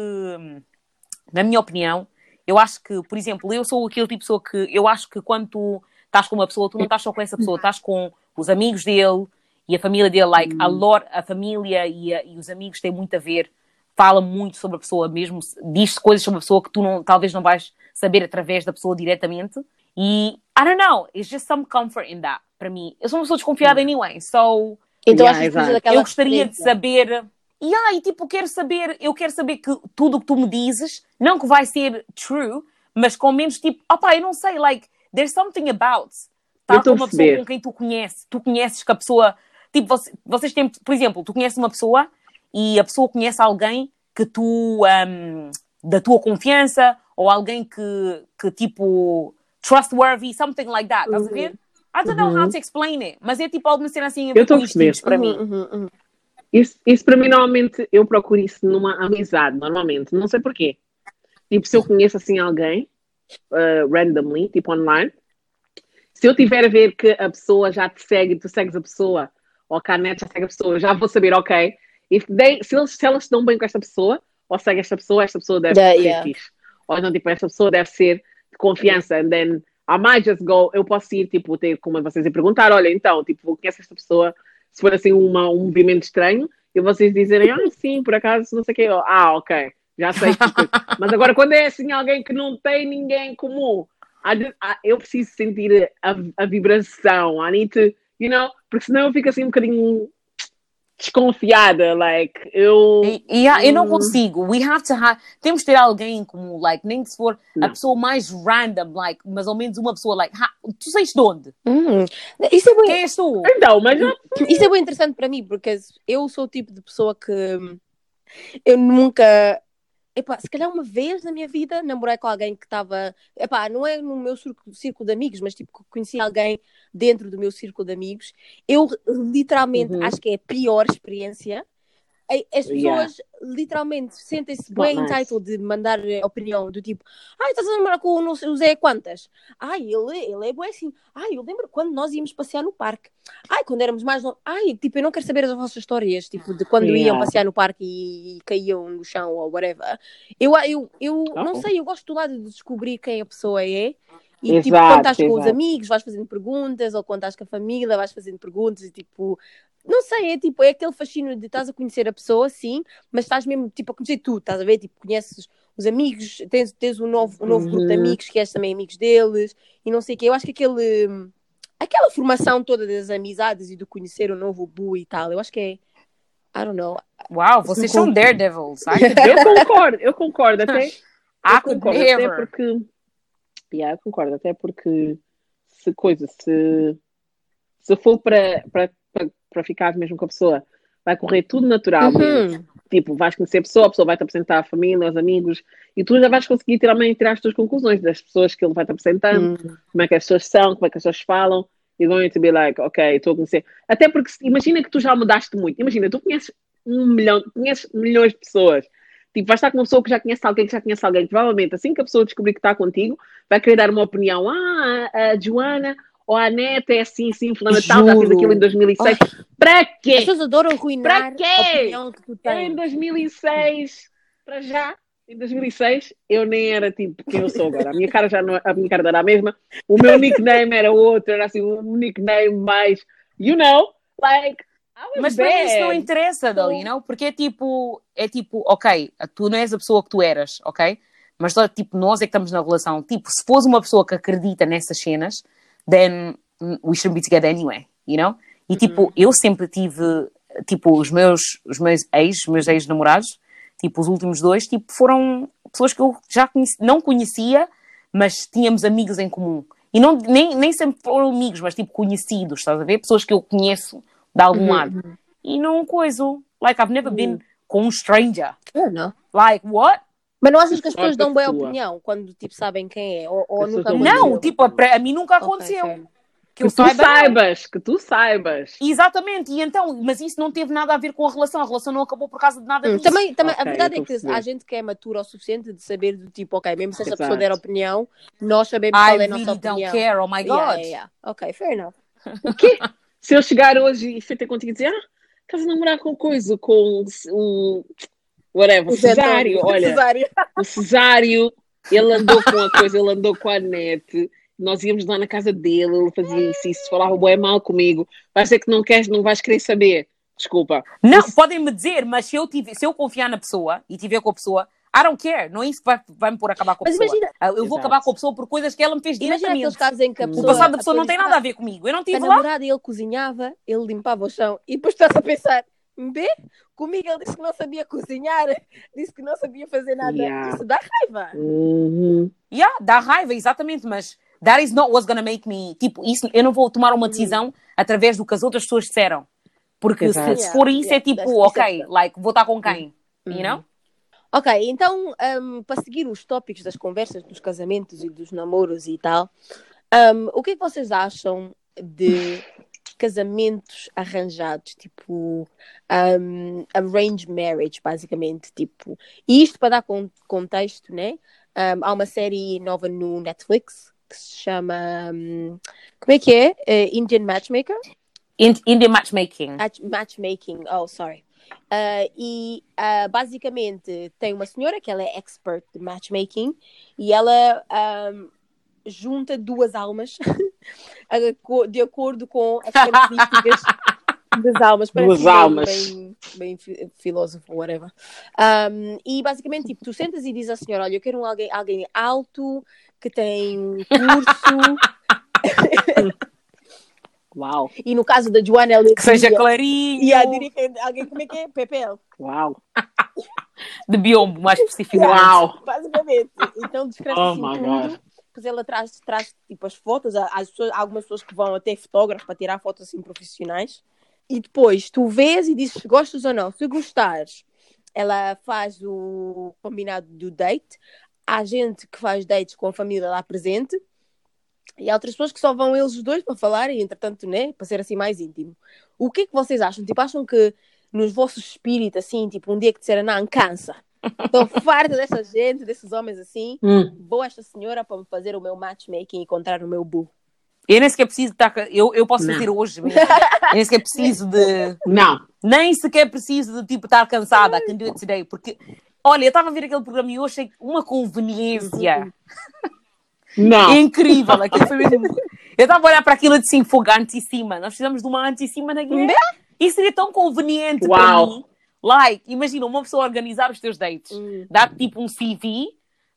Speaker 1: na minha opinião, eu acho que, por exemplo, eu sou aquele tipo de pessoa que eu acho que quando tu estás com uma pessoa, tu não estás só com essa pessoa, estás com os amigos dele e a família dele, like, a lot, a família e, a- e os amigos têm muito a ver, fala muito sobre a pessoa mesmo, diz coisas sobre a pessoa que tu não, talvez não vais saber através da pessoa diretamente. E, I don't know, it's just some comfort in that, para mim. Eu sou uma pessoa desconfiada anyway, so
Speaker 2: Então
Speaker 3: Yeah,
Speaker 2: acho que precisa
Speaker 3: exato.
Speaker 2: daquela
Speaker 1: eu gostaria de saber. E aí, tipo, quero saber, eu quero saber que tudo o que tu me dizes, não que vai ser true, mas com menos tipo, opá, eu não sei, like, there's something about
Speaker 3: estou
Speaker 1: com
Speaker 3: a
Speaker 1: uma pessoa com quem tu conheces, tu conheces que a pessoa, tipo, você- vocês têm, por exemplo, tu conheces uma pessoa e a pessoa conhece alguém que tu, um, da tua confiança, ou alguém que, que tipo, trustworthy, something like that, estás a ver? I don't know how to explain it, mas é tipo alguma cena assim
Speaker 3: Eu estou a perceber.
Speaker 1: para mim.
Speaker 2: Uhum, uhum, uhum.
Speaker 3: Isso, isso para mim, normalmente, eu procuro isso numa amizade, normalmente. Não sei porquê. Tipo, se eu conheço assim alguém, uh, randomly, tipo online, se eu tiver a ver que a pessoa já te segue, tu segues a pessoa, ou que a net já segue a pessoa, eu já vou saber, ok, if they, se, eles, se elas se dão bem com esta pessoa, ou segue esta pessoa, esta pessoa deve
Speaker 2: Yeah,
Speaker 3: ser
Speaker 2: yeah.
Speaker 3: fixe. Ou então, tipo, esta pessoa deve ser de confiança, and then I might just go, eu posso ir, tipo, ter com vocês e perguntar, olha, então, tipo, conhece esta pessoa, se for assim uma, um movimento estranho, e vocês dizerem, ah, sim, por acaso, não sei o quê, Eu, ah, ok, já sei. coisa." Mas agora, quando é assim alguém que não tem ninguém em comum, eu preciso sentir a, a vibração, I need to, you know, porque senão eu fico assim um bocadinho desconfiada, like, eu...
Speaker 1: E, e eu não
Speaker 3: Hum.
Speaker 1: consigo. We have to have. Temos de ter alguém em comum, like, nem se for a
Speaker 3: Não.
Speaker 1: pessoa mais random, like, mas ao menos uma pessoa, like, ha- tu sais de onde?
Speaker 2: Hum. Isso é bem,
Speaker 1: Quem és tu?
Speaker 3: Então, mas não-
Speaker 2: Isso é bem interessante para mim, porque eu sou o tipo de pessoa que eu nunca. Epá, se calhar uma vez na minha vida namorei com alguém que estava. Epá, não é no meu círculo, de amigos, mas tipo, conheci alguém dentro do meu círculo de amigos. Eu literalmente
Speaker 3: Uhum.
Speaker 2: acho que é a pior experiência. As
Speaker 3: Yeah.
Speaker 2: pessoas literalmente sentem-se bem
Speaker 3: nice.
Speaker 2: entitled de mandar eh, opinião do tipo, ai, estás a namorar com o não Zé quantas? Ai, ele, ele é bom assim. Ai, eu lembro quando nós íamos passear no parque. Ai, quando éramos mais novos. Ai, tipo, eu não quero saber as vossas histórias, tipo, de quando
Speaker 3: Yeah.
Speaker 2: iam passear no parque e, e caíam no chão ou whatever. Eu, eu, eu não
Speaker 3: Oh.
Speaker 2: sei, eu gosto do lado de descobrir quem a pessoa é. E tipo,
Speaker 3: Exato,
Speaker 2: quando estás com os amigos, vais fazendo perguntas, ou quando estás com a família, vais fazendo perguntas e tipo, não sei, é tipo, é aquele fascínio de estás a conhecer a pessoa, sim, mas estás mesmo tipo a conhecer tu, estás a ver? Tipo, conheces os amigos, tens, tens um novo, um novo grupo de
Speaker 3: Uhum.
Speaker 2: amigos que és também amigos deles e não sei o quê. Eu acho que aquele aquela formação toda das amizades e do conhecer o novo Bu e tal, eu acho que é I don't know.
Speaker 1: Uau, vocês são daredevils.
Speaker 3: Eu concordo, eu concordo, até...
Speaker 1: I
Speaker 3: Eu concordo, até porque. Yeah, eu concordo, até porque se coisa, se, se for para, para, ficar mesmo com a pessoa, vai correr tudo naturalmente.
Speaker 2: Uhum.
Speaker 3: Tipo, vais conhecer a pessoa, a pessoa vai-te apresentar a família, os amigos, e tu já vais conseguir também tirar as tuas conclusões das pessoas que ele vai-te apresentando,
Speaker 2: Uhum.
Speaker 3: como é que as pessoas são, como é que as pessoas falam, e going to be like, ok, estou a conhecer. Até porque imagina que tu já mudaste muito. Imagina, tu conheces um milhão, conheces milhões de pessoas. Tipo, vais estar com uma pessoa que já conhece alguém, que já conhece alguém. Provavelmente, assim que a pessoa descobrir que está contigo, vai querer dar uma opinião. Ah, a Joana ou a neta é assim, assim, fulana tal, já fez
Speaker 2: Juro.
Speaker 3: aquilo em 2006. Para
Speaker 2: As
Speaker 3: quê?
Speaker 2: pessoas adoram arruinar
Speaker 3: Pra quê?
Speaker 2: a opinião que tu
Speaker 3: Eu
Speaker 2: tens.
Speaker 3: em 2006, para já, em 2006, eu nem era tipo quem eu sou agora. A minha cara já não, a minha cara não era a mesma. O meu nickname era outro, era assim um nickname mais, you know, like,
Speaker 1: Mas para mim isso não
Speaker 3: bad.
Speaker 1: interessa, you know? Porque é tipo, é tipo, ok, tu não és a pessoa que tu eras, ok? Mas só, tipo, nós é que estamos na relação. Tipo, se fores uma pessoa que acredita nessas cenas, then we shouldn't be together anyway, you know? E tipo, eu sempre tive, tipo, os meus, os meus ex, os meus ex-namorados, tipo, os últimos dois, tipo, foram pessoas que eu já conheci, não conhecia, mas tínhamos amigos em comum. E não, nem, nem sempre foram amigos, mas tipo, conhecidos, estás a ver? Pessoas que eu conheço de algum
Speaker 2: Uhum,
Speaker 1: lado. E não coiso. Like, I've never been com um stranger.
Speaker 2: Eu não.
Speaker 1: Like, what?
Speaker 2: Mas não achas que as pessoas dão boa opinião quando tipo, sabem quem é? Ou, ou nunca?
Speaker 1: Não, tipo, a, a mim nunca aconteceu.
Speaker 2: fair.
Speaker 1: que
Speaker 3: Que tu
Speaker 1: saiba, não.
Speaker 3: saibas, que tu saibas.
Speaker 1: Exatamente, e então, mas isso não teve nada a ver com a relação. A relação não acabou por causa de nada
Speaker 2: Hum,
Speaker 1: disso.
Speaker 2: também, também, a
Speaker 3: Ok,
Speaker 2: verdade é que
Speaker 3: a
Speaker 2: há gente que é matura o suficiente de saber do tipo, ok, mesmo se essa
Speaker 3: Exato.
Speaker 2: pessoa der opinião, nós sabemos
Speaker 1: I
Speaker 2: qual é a
Speaker 1: really
Speaker 2: nossa
Speaker 1: don't
Speaker 2: opinião.
Speaker 1: care, oh my God.
Speaker 2: Yeah, yeah, yeah. Ok, fair enough.
Speaker 3: Se eu chegar hoje e ter contigo e dizer, ah, estás a namorar com coisa, com um, whatever,
Speaker 2: O
Speaker 3: Cesário, olha,
Speaker 2: Cesário.
Speaker 3: o Cesário, ele andou com a coisa, ele andou com a net, nós íamos lá na casa dele, ele fazia isso, isso falava bem mal comigo, vai ser que não queres, não vais querer saber, desculpa.
Speaker 1: Não, podem-me dizer, mas se eu, tive, se eu confiar na pessoa e tiver com a pessoa, I don't care. Não é isso que vai, vai me pôr a acabar com a
Speaker 2: Mas
Speaker 1: pessoa.
Speaker 2: imagina-
Speaker 1: Ah, eu vou
Speaker 3: Exato.
Speaker 1: acabar com a pessoa por coisas que ela me fez
Speaker 2: Imagina
Speaker 1: diretamente.
Speaker 2: aqueles casos em que a
Speaker 3: O
Speaker 2: pessoa.
Speaker 1: O passado da
Speaker 2: a
Speaker 1: pessoa não tem nada a
Speaker 2: "Ah,
Speaker 1: ver comigo. Eu não
Speaker 2: A
Speaker 1: estive lá.
Speaker 2: namorada ele cozinhava, ele limpava o chão e depois estás a pensar, B, comigo ele disse que não sabia cozinhar, disse que não sabia fazer nada.
Speaker 3: Yeah.
Speaker 2: Isso dá raiva.
Speaker 3: Uhum.
Speaker 1: Yeah, dá raiva, exatamente, mas that is not what's gonna make me. Tipo, isso, eu não vou tomar
Speaker 2: Uhum.
Speaker 1: uma decisão através do que as outras pessoas disseram. Porque se,
Speaker 3: Exato.
Speaker 1: se for isso,
Speaker 2: Yeah,
Speaker 1: é tipo,
Speaker 2: é
Speaker 1: ok, like, vou estar com quem? You know?
Speaker 2: Ok, então, um, para seguir os tópicos das conversas, dos casamentos e dos namoros e tal, um, o que é que vocês acham de casamentos arranjados, tipo um, arranged marriage, basicamente, tipo, e isto para dar con- contexto, né? Um, há uma série nova no Netflix que se chama, um, como é que é? Eh, Indian Matchmaker?
Speaker 1: In- Indian matchmaking.
Speaker 2: Match- matchmaking, oh, sorry. Uh, e uh, basicamente tem uma senhora que ela é expert de matchmaking e ela um, junta duas almas de acordo com as características das almas.
Speaker 3: Duas
Speaker 2: bem-
Speaker 3: almas.
Speaker 2: Bem, bem fi- filósofo, whatever. Um, e basicamente, tipo, tu sentas e dizes à senhora: Olha, eu quero um alguém, alguém alto que tem curso.
Speaker 3: Uau,
Speaker 2: e no caso da Joana, ela
Speaker 1: Que seja clarinho,
Speaker 2: E a dirigente, alguém, como é que é? PPL.
Speaker 3: uau,
Speaker 1: de biombo, mais especificamente.
Speaker 3: uau.
Speaker 2: Basicamente. Então descreve
Speaker 3: Oh
Speaker 2: assim
Speaker 3: my
Speaker 2: tudo. Ela traz, traz tipo as fotos, as pessoas, algumas pessoas que vão até fotógrafo para tirar fotos assim profissionais. E depois tu vês e dizes se gostas ou não. Se gostares, ela faz o combinado do date. Há gente que faz dates com a família lá presente. E há outras pessoas que só vão eles os dois para falar e, entretanto, né, para ser assim mais íntimo. O que é que vocês acham? Tipo, acham que nos vossos espíritos, assim, tipo, um dia que disseram, não, cansa. Estou farta dessa gente, desses homens assim.
Speaker 3: Hum.
Speaker 2: Vou a esta senhora para me fazer o meu matchmaking e encontrar o meu boo.
Speaker 1: Eu nem sequer preciso estar. ca- Eu, eu posso
Speaker 3: Não.
Speaker 1: fazer hoje mesmo. Eu nem sequer preciso de.
Speaker 3: Não,
Speaker 1: Nem sequer preciso de tipo estar cansada. I can do it today. Porque, olha, eu estava a ver aquele programa e eu achei uma conveniência
Speaker 3: não.
Speaker 1: incrível. Aquilo foi mesmo. Eu estava a olhar para aquilo assim, fogo anti-cima. Nós precisamos de uma anti-cima na guerra. Isso seria tão conveniente para
Speaker 3: Uau.
Speaker 1: mim. Like, imagina uma pessoa organizar os teus dates,
Speaker 2: Hum.
Speaker 1: dar tipo um CV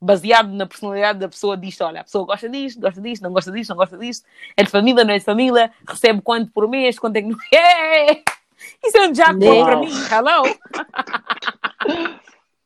Speaker 1: baseado na personalidade da pessoa, diz: olha, a pessoa gosta disto, gosta disto, não gosta disto, não gosta disto, é de família, não é de família, recebe quanto por mês, quanto é que não é. Isso é um jackpot para mim, hello.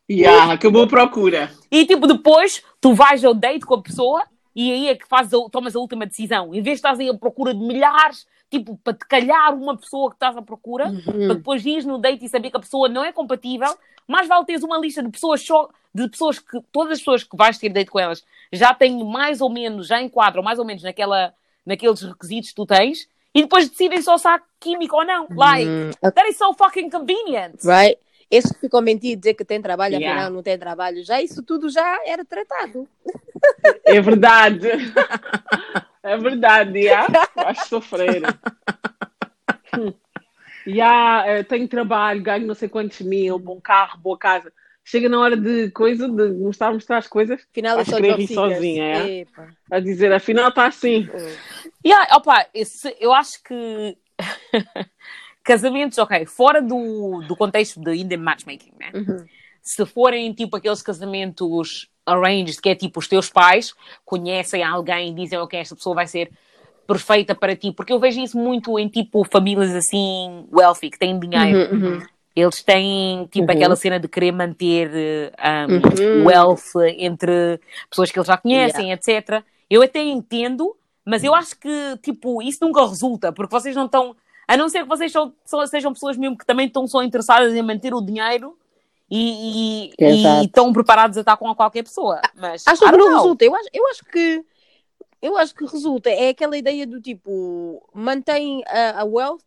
Speaker 3: Yeah, acabou a procura.
Speaker 1: E tipo, depois tu vais ao date com a pessoa e aí é que fazes tomas a última decisão. Em vez de estás aí à procura de milhares, tipo, para te calhar uma pessoa que estás à procura, para depois ires no date e saber que a pessoa não é compatível, mais vale teres uma lista de pessoas só, de pessoas que, todas as pessoas que vais ter date com elas já têm mais ou menos, já enquadram mais ou menos naquela, naqueles requisitos que tu tens, e depois decidem só se há química ou não. Like,
Speaker 2: Hum,
Speaker 1: that is so fucking convenient.
Speaker 2: Right? Esse que ficou mentindo dizer que tem trabalho,
Speaker 3: Yeah.
Speaker 2: afinal não tem trabalho. Já isso tudo já era tratado.
Speaker 3: É verdade. É verdade, já. Vais sofrer. Já, eh, tenho trabalho, ganho não sei quantos mil, bom carro, boa casa. Chega na hora de coisa, de mostrar, mostrar as coisas,
Speaker 2: Afinal, eu sou
Speaker 3: rir sozinha, é?
Speaker 2: Epa.
Speaker 3: a dizer, afinal está assim.
Speaker 1: Yeah, opa, esse- eu acho que casamentos, ok, fora do, do contexto de Indian matchmaking, né?
Speaker 2: Uhum.
Speaker 1: Se forem tipo aqueles casamentos arranged, que é tipo os teus pais conhecem alguém e dizem, ok, esta pessoa vai ser perfeita para ti, porque eu vejo isso muito em tipo famílias assim wealthy, que têm dinheiro.
Speaker 2: Uhum, uhum.
Speaker 1: Eles têm tipo
Speaker 3: Uhum.
Speaker 1: aquela cena de querer manter um,
Speaker 2: Uhum.
Speaker 1: wealth entre pessoas que eles já conhecem, etc. Eu até entendo, mas eu acho que tipo isso nunca resulta, porque vocês não estão, a não ser que vocês são- são- sejam pessoas mesmo que também estão só interessadas em manter o dinheiro e, e- e estão preparados a estar com qualquer pessoa. Mas
Speaker 2: Acho que não
Speaker 1: know.
Speaker 2: resulta. Eu acho, eu acho que eu acho que resulta. É aquela ideia do tipo mantém a, a wealth.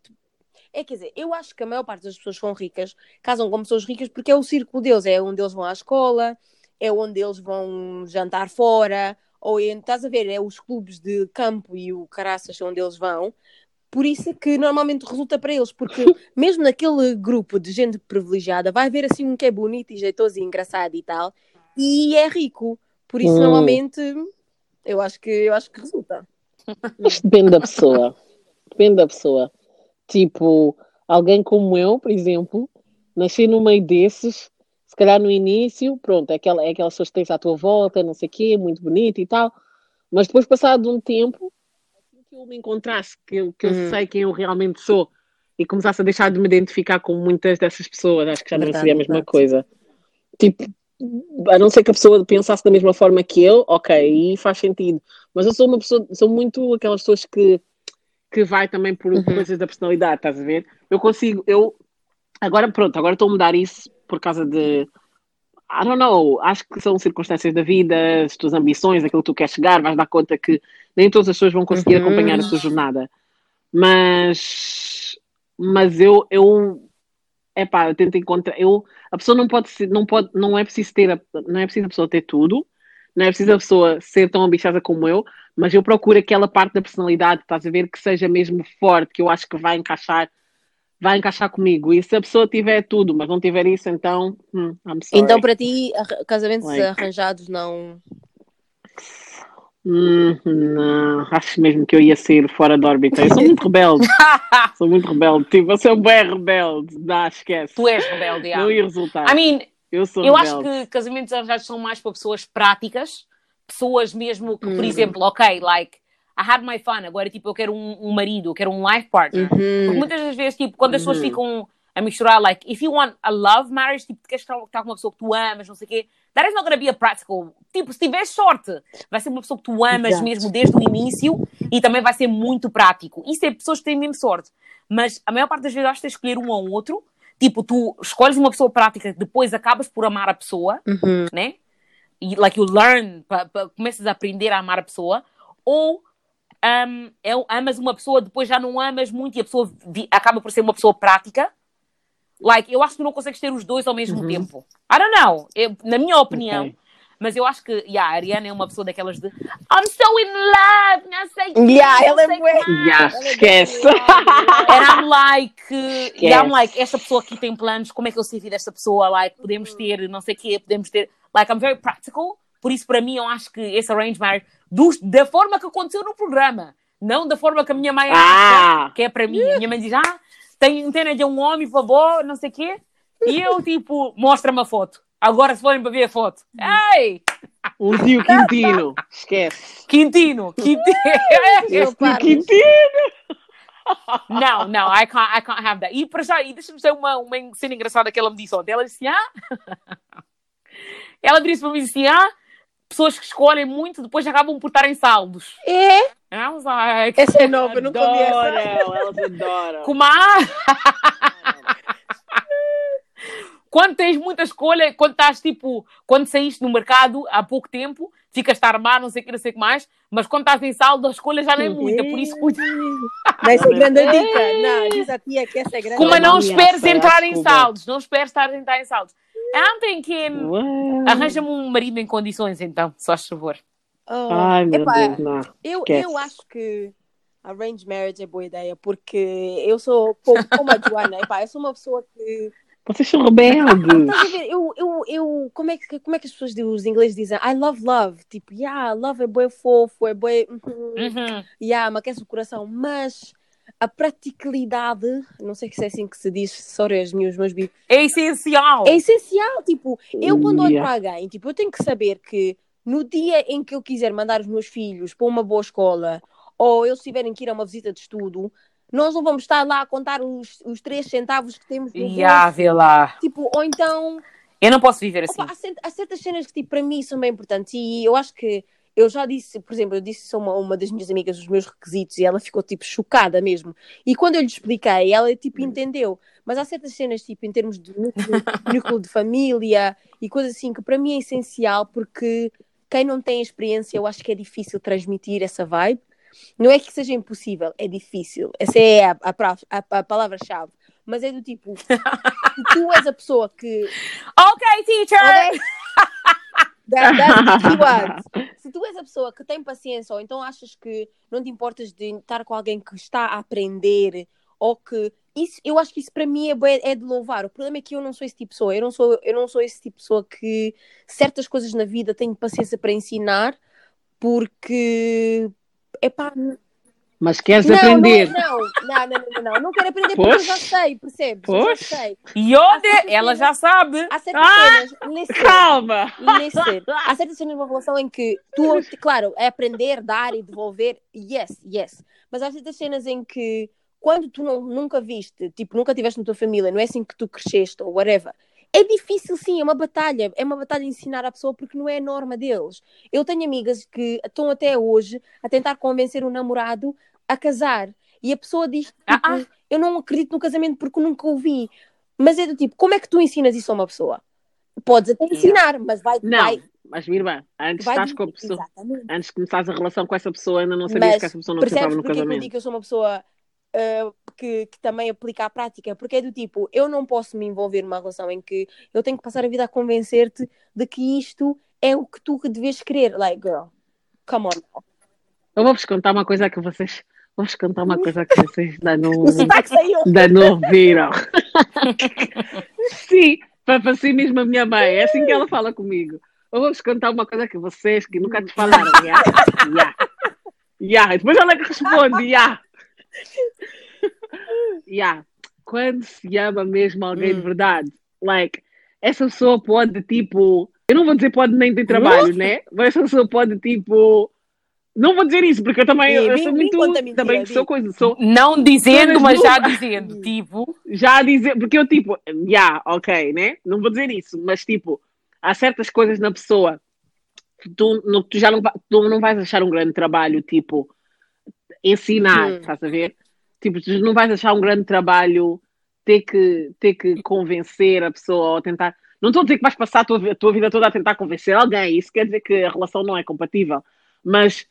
Speaker 2: É quer dizer, eu acho que a maior parte das pessoas que são ricas casam com pessoas ricas porque é o círculo deles, é onde eles vão à escola, é onde eles vão jantar fora, ou é, estás a ver, é os clubes de campo e o caraças onde eles vão. Por isso é que normalmente resulta para eles, porque mesmo naquele grupo de gente privilegiada vai haver assim um que é bonito e jeitoso e engraçado e tal, e é rico. Por isso,
Speaker 3: Hum.
Speaker 2: normalmente, eu acho que eu acho que resulta.
Speaker 3: Isto depende da pessoa. Depende da pessoa. Tipo, alguém como eu, por exemplo, nasci no meio desses, se calhar no início, pronto, é, aquela, é aquelas pessoas que tens à tua volta, não sei o quê, muito bonito e tal, mas depois, passado um tempo, que eu me encontrasse, que eu, que eu
Speaker 2: Uhum.
Speaker 3: sei quem eu realmente sou, e começasse a deixar de me identificar com muitas dessas pessoas, acho que já não
Speaker 2: Verdade,
Speaker 3: seria a mesma
Speaker 2: verdade.
Speaker 3: coisa. Tipo, a não ser que a pessoa pensasse da mesma forma que eu, ok, aí faz sentido. Mas eu sou uma pessoa, sou muito aquelas pessoas que, que vai também por
Speaker 2: Uhum.
Speaker 3: coisas da personalidade, estás a ver? Eu consigo, eu agora pronto, agora estou a mudar isso por causa de I don't know, acho que são circunstâncias da vida, as tuas ambições, aquilo que tu queres chegar, vais dar conta que nem todas as pessoas vão conseguir
Speaker 2: Uhum.
Speaker 3: acompanhar a tua jornada. Mas mas eu eu é pá, eu tento encontrar, eu a pessoa não pode ser, não pode, não é preciso ter, a- não é preciso a pessoa ter tudo, não é preciso a pessoa ser tão ambiciosa como eu, mas eu procuro aquela parte da personalidade, estás a ver, que seja mesmo forte, que eu acho que vai encaixar, vai encaixar comigo. E se a pessoa tiver tudo, mas não tiver isso, então, hum.
Speaker 2: Então, para ti, casamentos
Speaker 3: Like.
Speaker 2: arranjados não.
Speaker 3: Hum, não, acho mesmo que eu ia sair fora da órbita. Eu sou muito rebelde, sou muito rebelde. Tipo, eu sou bem rebelde. Não, esquece.
Speaker 1: Tu és rebelde, yeah.
Speaker 3: Não ia resultar.
Speaker 1: I mean,
Speaker 3: eu sou
Speaker 1: Eu acho que casamentos arranjados são mais para pessoas práticas, pessoas mesmo que, por
Speaker 2: Hum.
Speaker 1: exemplo, ok, like, I had my fun, agora tipo, eu quero um, um marido, eu quero um life partner. Porque
Speaker 2: Uhum.
Speaker 1: muitas das vezes, tipo, quando as pessoas
Speaker 3: Uhum.
Speaker 1: ficam a misturar, like, if you want a love marriage, tipo, queres estar com uma pessoa que tu amas, não sei o quê, that is not gonna be a practical. Tipo, se tiveres sorte, vai ser uma pessoa que tu amas
Speaker 2: Exato.
Speaker 1: mesmo desde o início e também vai ser muito prático. Isso é pessoas que têm mesmo sorte. Mas a maior parte das vezes acho que tens escolher um ou outro. Tipo, tu escolhes uma pessoa prática, depois acabas por amar a pessoa,
Speaker 2: Uhum.
Speaker 1: né? E like you learn, pa, pa, começas a aprender a amar a pessoa, ou um, é, amas uma pessoa, depois já não amas muito e a pessoa vi- acaba por ser uma pessoa prática. Like, eu acho que tu não consegues ter os dois ao mesmo
Speaker 3: Uhum.
Speaker 1: tempo. I don't know. Eu- na minha opinião,
Speaker 3: Ok.
Speaker 1: mas eu acho que yeah, a Ariana é uma pessoa daquelas de I'm so in love, não sei o quê,
Speaker 2: Yeah, ela é
Speaker 1: sei
Speaker 2: bué-
Speaker 1: que mais."
Speaker 3: Já, esquece.
Speaker 1: And I'm like, e I'm
Speaker 3: Yes.
Speaker 1: like, esta pessoa aqui tem planos, como é que eu vida desta pessoa? Like, podemos ter, não sei o quê, podemos ter. Like, I'm very practical. Por isso, para mim, eu acho que esse arrange marriage, dos- da forma que aconteceu no programa, não da forma que a minha mãe acha,
Speaker 3: Ah!
Speaker 1: que é para mim. A minha mãe diz, ah, tem antena de um homem, por favor, não sei o quê. E eu, tipo, mostra-me a foto. Agora, se forem para ver a foto, ei,
Speaker 3: Um tio Quintino. Esquece.
Speaker 1: Quintino, Quintino.
Speaker 3: Esse tio. Quintino.
Speaker 1: Não, não, I can't, I can't have that. E para já, e deixa-me dizer uma, uma cena engraçada que ela me disse ontem. Ela disse, ah, ela disse para mim assim, ah, pessoas que escolhem muito depois acabam por estar em saldos.
Speaker 2: É?
Speaker 1: Was like,
Speaker 2: Essa é nova, eu nunca ouvi essa.
Speaker 3: Adoram, elas adoram.
Speaker 1: há? Quando tens muita escolha, quando estás tipo, quando saíste no mercado há pouco tempo, ficas a armar, não sei o que, não sei o que mais, mas quando estás em saldo, a escolha já não é muita, por isso cuida.
Speaker 2: Não, essa é grande dica. Não, diz a tia que essa é grande
Speaker 1: Como
Speaker 3: é
Speaker 1: não esperes
Speaker 3: é
Speaker 1: entrar em saldos, não esperes estar a entrar em saldos. I'm thinking,
Speaker 3: Uau.
Speaker 1: arranja-me um marido em condições então, só faz favor.
Speaker 2: Oh,
Speaker 3: Ai, meu
Speaker 2: epá,
Speaker 3: Deus, não.
Speaker 2: Eu,
Speaker 3: Esquece.
Speaker 2: eu acho que arranged marriage é boa ideia, porque eu sou como, como a Joana, epá, eu sou uma pessoa que.
Speaker 3: Vocês são rebeldes.
Speaker 2: Eu, eu, eu, como, é que, como é que as pessoas, os ingleses dizem? I love love. Tipo, yeah, love é bué fofo, é uhum,
Speaker 1: Uhum.
Speaker 2: yeah, me aquece o coração, mas a praticalidade, não sei se é assim que se diz, sorry, as minhas, os meus bicos,
Speaker 1: É essencial.
Speaker 2: é essencial. Tipo, eu quando olho
Speaker 3: Yeah.
Speaker 2: para alguém, tipo, eu tenho que saber que no dia em que eu quiser mandar os meus filhos para uma boa escola ou eles tiverem que ir a uma visita de estudo, nós não vamos estar lá a contar os, os três centavos que temos no
Speaker 1: E ah,
Speaker 2: bolso.
Speaker 1: vê lá.
Speaker 2: Tipo, ou então,
Speaker 1: Eu não posso viver assim.
Speaker 2: opa, há, há certas cenas que tipo, para mim são bem importantes e eu acho que eu já disse, por exemplo, eu disse isso a uma, uma das minhas amigas os meus requisitos e ela ficou tipo chocada mesmo. E quando eu lhe expliquei, ela tipo entendeu. Mas há certas cenas, tipo, em termos de núcleo, núcleo de família e coisas assim, que para mim é essencial porque quem não tem experiência, eu acho que é difícil transmitir essa vibe. Não é que seja impossível, é difícil. Essa é a, a, a- a palavra-chave. Mas é do tipo, tu és a pessoa que
Speaker 1: Ok, teacher!
Speaker 2: Ok? That, that's. Se tu és a pessoa que tem paciência, ou então achas que não te importas de estar com alguém que está a aprender, ou que. Isso, eu acho que isso para mim é, é de louvar. O problema é que eu não sou esse tipo de pessoa. Eu não sou, eu não sou esse tipo de pessoa que certas coisas na vida tenho paciência para ensinar, porque. Epá,
Speaker 3: Mas queres
Speaker 2: não,
Speaker 3: aprender?
Speaker 2: Não, não, não, não, não, não, não quero aprender porque eu já sei, percebes? Eu já sei.
Speaker 1: E onde? Ela já sabe.
Speaker 2: Há certas
Speaker 3: Ah!
Speaker 2: cenas.
Speaker 3: Calma!
Speaker 2: Listen, há certas cenas numa relação em que tu, claro, é aprender, dar e devolver, yes, yes. Mas há certas cenas em que quando tu não, nunca viste, tipo, nunca tiveste na tua família, não é assim que tu cresceste ou whatever. É difícil, sim, é uma batalha. É uma batalha ensinar à pessoa porque não é a norma deles. Eu tenho amigas que estão até hoje a tentar convencer o namorado a casar. E a pessoa diz, tipo,
Speaker 1: Ah, ah.
Speaker 2: eu não acredito no casamento porque nunca o vi. Mas é do tipo, como é que tu ensinas isso a uma pessoa? Podes até ensinar, mas vai...
Speaker 3: Não,
Speaker 2: vai,
Speaker 3: mas minha irmã, antes
Speaker 2: vai
Speaker 3: estás com a pessoa,
Speaker 2: Exatamente.
Speaker 3: antes de começares a relação com essa pessoa, ainda não sabias
Speaker 2: Mas
Speaker 3: que essa pessoa não precisava no
Speaker 2: porque é que eu
Speaker 3: casamento.
Speaker 2: digo que eu sou uma pessoa ah, que, que também aplica à prática? Porque é do tipo, eu não posso me envolver numa relação em que eu tenho que passar a vida a convencer-te de que isto é o que tu deves querer. Like, girl, come on.
Speaker 3: Eu vou-vos contar uma coisa que vocês. Vou-vos contar uma coisa que vocês ainda não, ainda não ouviram. Sim, para si mesmo a minha mãe. É assim que ela fala comigo. Eu vou-vos contar uma coisa que vocês que nunca te falaram. Ya, ya, ya. Depois ela que responde, ya. Ya. Quando se ama mesmo alguém de
Speaker 2: Hum.
Speaker 3: verdade, like, essa pessoa pode, tipo, eu não vou dizer pode nem ter trabalho, né? Mas essa pessoa pode, tipo, não vou dizer isso, porque eu também
Speaker 2: Ih,
Speaker 3: eu
Speaker 2: vim-
Speaker 3: sou muito,
Speaker 2: mentira,
Speaker 3: também
Speaker 2: vim.
Speaker 3: sou coisa, sou,
Speaker 1: Não dizendo,
Speaker 3: Todas
Speaker 1: mas já dizendo. Tipo,
Speaker 3: já dizer, porque eu tipo, já, ok, né? Não vou dizer isso, mas tipo, há certas coisas na pessoa que tu, no- tu já não, tu não vais achar um grande trabalho, tipo, ensinar,
Speaker 2: Hum.
Speaker 3: estás a ver? Tipo, tu não vais achar um grande trabalho ter que, ter que convencer a pessoa ou tentar. Não estou a dizer que vais passar a tua, a tua vida toda a tentar convencer alguém, isso quer dizer que a relação não é compatível, mas.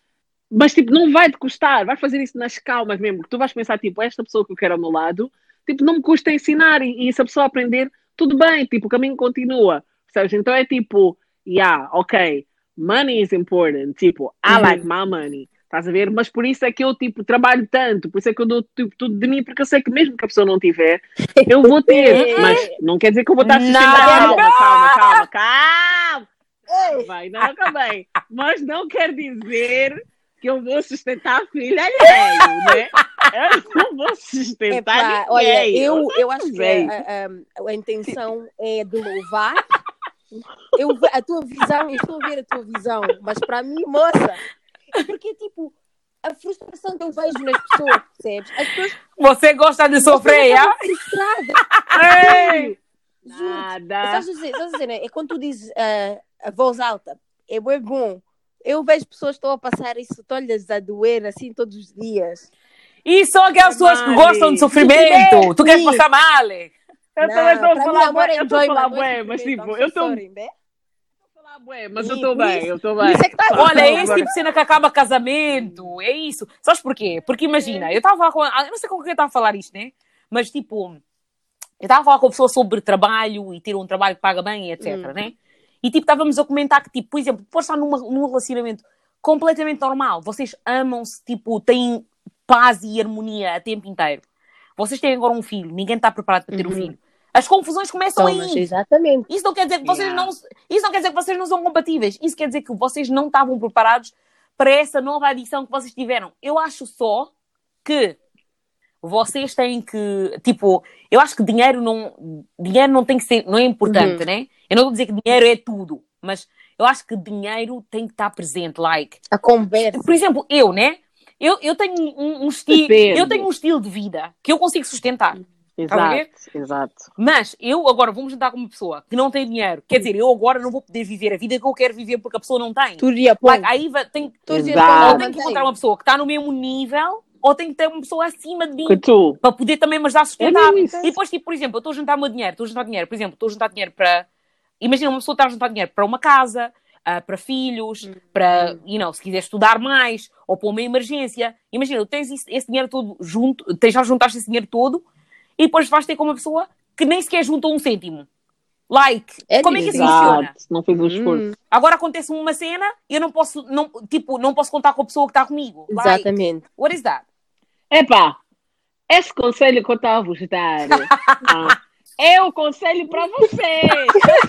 Speaker 3: Mas, tipo, não vai te custar, vais fazer isso nas calmas mesmo, que tu vais pensar, tipo, esta pessoa que eu quero ao meu lado, tipo, não me custa ensinar. E, e se a pessoa aprender, tudo bem, tipo, o caminho continua, percebes? Então é tipo, yeah, ok, money is important, tipo, I
Speaker 2: Uhum.
Speaker 3: like my money, estás a ver? Mas por isso é que eu, tipo, trabalho tanto, por isso é que eu dou tipo, tudo de mim, porque eu sei que mesmo que a pessoa não tiver, eu vou ter, mas não quer dizer que eu vou estar a sustentar,
Speaker 1: Não.
Speaker 3: calma, calma, calma, calma, vai, não acabei, mas não quer dizer que eu vou sustentar a filha alheio, né? Eu não vou sustentar
Speaker 2: Epá,
Speaker 3: ninguém.
Speaker 2: olha, eu,
Speaker 3: não
Speaker 2: eu acho que a, a- a intenção é de louvar. Eu, a tua visão, eu estou a ver a tua visão, mas para mim, moça, é porque tipo, a frustração que eu vejo nas pessoas, percebes? As pessoas
Speaker 1: você gosta de sofrer, ah?
Speaker 3: Ei!
Speaker 2: Juro.
Speaker 3: Nada.
Speaker 2: Estás a dizer, estás a dizer, né? É quando tu dizes ah, a voz alta, é bem bom. Eu vejo pessoas que estão a passar isso, estão-lhes a doer assim todos os dias.
Speaker 1: E são aquelas pessoas que gostam de sofrimento. Tu queres
Speaker 2: Sim.
Speaker 1: passar mal?
Speaker 3: Eu
Speaker 2: Não,
Speaker 3: também estou a
Speaker 2: mim,
Speaker 3: falar bué,
Speaker 2: é
Speaker 3: eu estou a falar
Speaker 2: é
Speaker 3: bué, mas tipo,
Speaker 2: I'm
Speaker 3: eu estou
Speaker 2: sorry,
Speaker 3: a falar bué, mas
Speaker 2: E
Speaker 3: eu estou bem,
Speaker 2: isso-
Speaker 3: eu estou bem.
Speaker 2: isso é que tá-
Speaker 1: Olha, é esse
Speaker 3: Agora-
Speaker 1: tipo de cena que acaba casamento. É isso. Sabes porquê? Porque imagina, eu estava com. Eu não sei com quem eu estava a falar isto, né? Mas tipo, eu estava a falar com a pessoa sobre trabalho e ter um trabalho que paga bem, etc,
Speaker 2: Hum.
Speaker 1: né? E tipo, estávamos a comentar que, tipo, por exemplo, pode estar numa, num relacionamento completamente normal. Vocês amam-se, tipo, têm paz e harmonia a tempo inteiro. Vocês têm agora um filho, ninguém está preparado para ter um
Speaker 2: Uhum.
Speaker 1: filho. As confusões começam
Speaker 2: Tomas,
Speaker 1: aí.
Speaker 2: exatamente.
Speaker 1: Isso não quer dizer que vocês
Speaker 3: Yeah.
Speaker 1: não, isso não quer dizer que vocês não são compatíveis. Isso quer dizer que vocês não estavam preparados para essa nova adição que vocês tiveram. Eu acho só que vocês têm que, tipo, eu acho que dinheiro não, dinheiro não tem que ser, não é importante, né? Eu não vou dizer que dinheiro é tudo, mas eu acho que dinheiro tem que estar presente, like.
Speaker 2: A conversa.
Speaker 1: Por exemplo, eu, né? Eu, eu tenho um, um estilo,
Speaker 3: Depende.
Speaker 1: eu tenho um estilo de vida que eu consigo sustentar. ver?
Speaker 3: Exato, exato.
Speaker 1: Mas eu agora vou-me juntar com uma pessoa que não tem dinheiro. Quer dizer, eu agora não vou poder viver a vida que eu quero viver porque a pessoa não tem.
Speaker 2: Tu diria, pô,
Speaker 1: Like, aí vai, tem, tenho que
Speaker 2: tem.
Speaker 1: encontrar uma pessoa que está no mesmo nível ou tenho que ter uma pessoa acima de mim para poder também me ajudar a
Speaker 3: É
Speaker 1: sustentar.
Speaker 3: isso.
Speaker 1: e depois, tipo, por exemplo, eu estou a juntar o meu dinheiro, estou a juntar dinheiro, por exemplo, estou a juntar dinheiro para. Imagina, uma pessoa está a juntar dinheiro para uma casa, ah, para filhos,
Speaker 2: Hum.
Speaker 1: para, you know, se quiser estudar mais ou para uma emergência. Imagina, tens esse, esse dinheiro todo junto, tens já juntaste esse dinheiro todo e depois vais ter com uma pessoa que nem sequer juntou um cêntimo. Like,
Speaker 2: É
Speaker 1: como é que isso funciona?
Speaker 3: Não fez um esforço.
Speaker 2: Hum,
Speaker 1: Agora acontece uma cena e eu não posso, não, tipo, não posso contar com a pessoa que está comigo. Like,
Speaker 2: exatamente.
Speaker 1: what is that?
Speaker 3: Epá, esse conselho que eu estava a vos dar ah, é o conselho para vocês.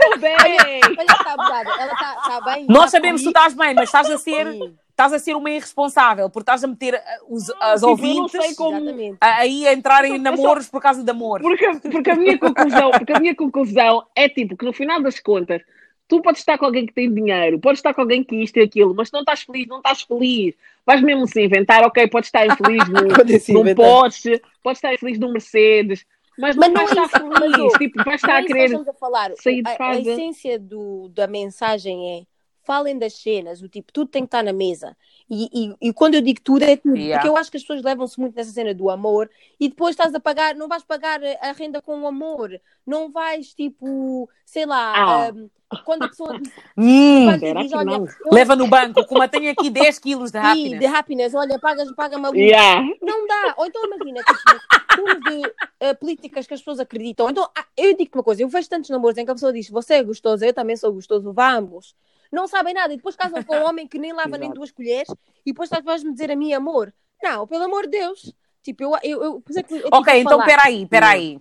Speaker 3: Tudo bem.
Speaker 2: Olha, está abusada. Ela está tá bem.
Speaker 1: Nós
Speaker 2: tá
Speaker 1: sabemos que tu estás bem, mas estás a ser, estás a ser uma irresponsável, porque estás a meter ah, os, as
Speaker 3: tipo, eu
Speaker 1: ouvintes
Speaker 3: como-
Speaker 1: aí a entrarem em
Speaker 3: Eu só-
Speaker 1: namoros por causa de amor.
Speaker 3: Porque, porque, a minha conclusão, porque a minha conclusão é tipo que no final das contas, tu podes estar com alguém que tem dinheiro, podes estar com alguém que isto e aquilo, mas não estás feliz, não estás feliz. Vais mesmo se inventar, ok, podes estar infeliz no,
Speaker 2: Pode se
Speaker 3: num
Speaker 2: inventar.
Speaker 3: Porsche, podes estar infeliz num Mercedes, mas,
Speaker 2: Mas
Speaker 3: não
Speaker 2: não
Speaker 3: vais
Speaker 2: é
Speaker 3: estar
Speaker 2: mas,
Speaker 3: feliz. tipo, vais
Speaker 2: Não
Speaker 3: estar
Speaker 2: é
Speaker 3: a
Speaker 2: isso que nós
Speaker 3: querer.
Speaker 2: estamos a falar.
Speaker 3: sair de
Speaker 2: a, a
Speaker 3: casa.
Speaker 2: essência do, da mensagem é falem das cenas, o tipo, tudo tem que estar na mesa. E, e, e quando eu digo tudo, é tudo.
Speaker 1: Yeah.
Speaker 2: Porque eu acho que as pessoas levam-se muito nessa cena do amor e depois estás a pagar, não vais pagar a renda com o amor. Não vais, tipo, sei lá,
Speaker 3: Ah.
Speaker 2: hum, quando a pessoa diz,
Speaker 1: Hum,
Speaker 2: diz olha, eu-
Speaker 1: leva no banco, como tenho aqui 10 quilos de
Speaker 2: Sim,
Speaker 1: happiness.
Speaker 2: de happiness, olha, pagas, paga-me a.
Speaker 3: Yeah.
Speaker 2: Não dá. Ou então imagina, tipo, de eh, políticas que as pessoas acreditam. Então, ah, eu digo-te uma coisa, eu vejo tantos namoros em que a pessoa diz, você é gostoso, eu também sou gostoso, vamos. Não sabem nada. E depois casam com um homem que nem lava nem duas colheres e depois estás- vais-me dizer a mim amor. Não, pelo amor de Deus. Tipo, eu... eu, eu, eu tive
Speaker 1: Ok, então peraí, peraí.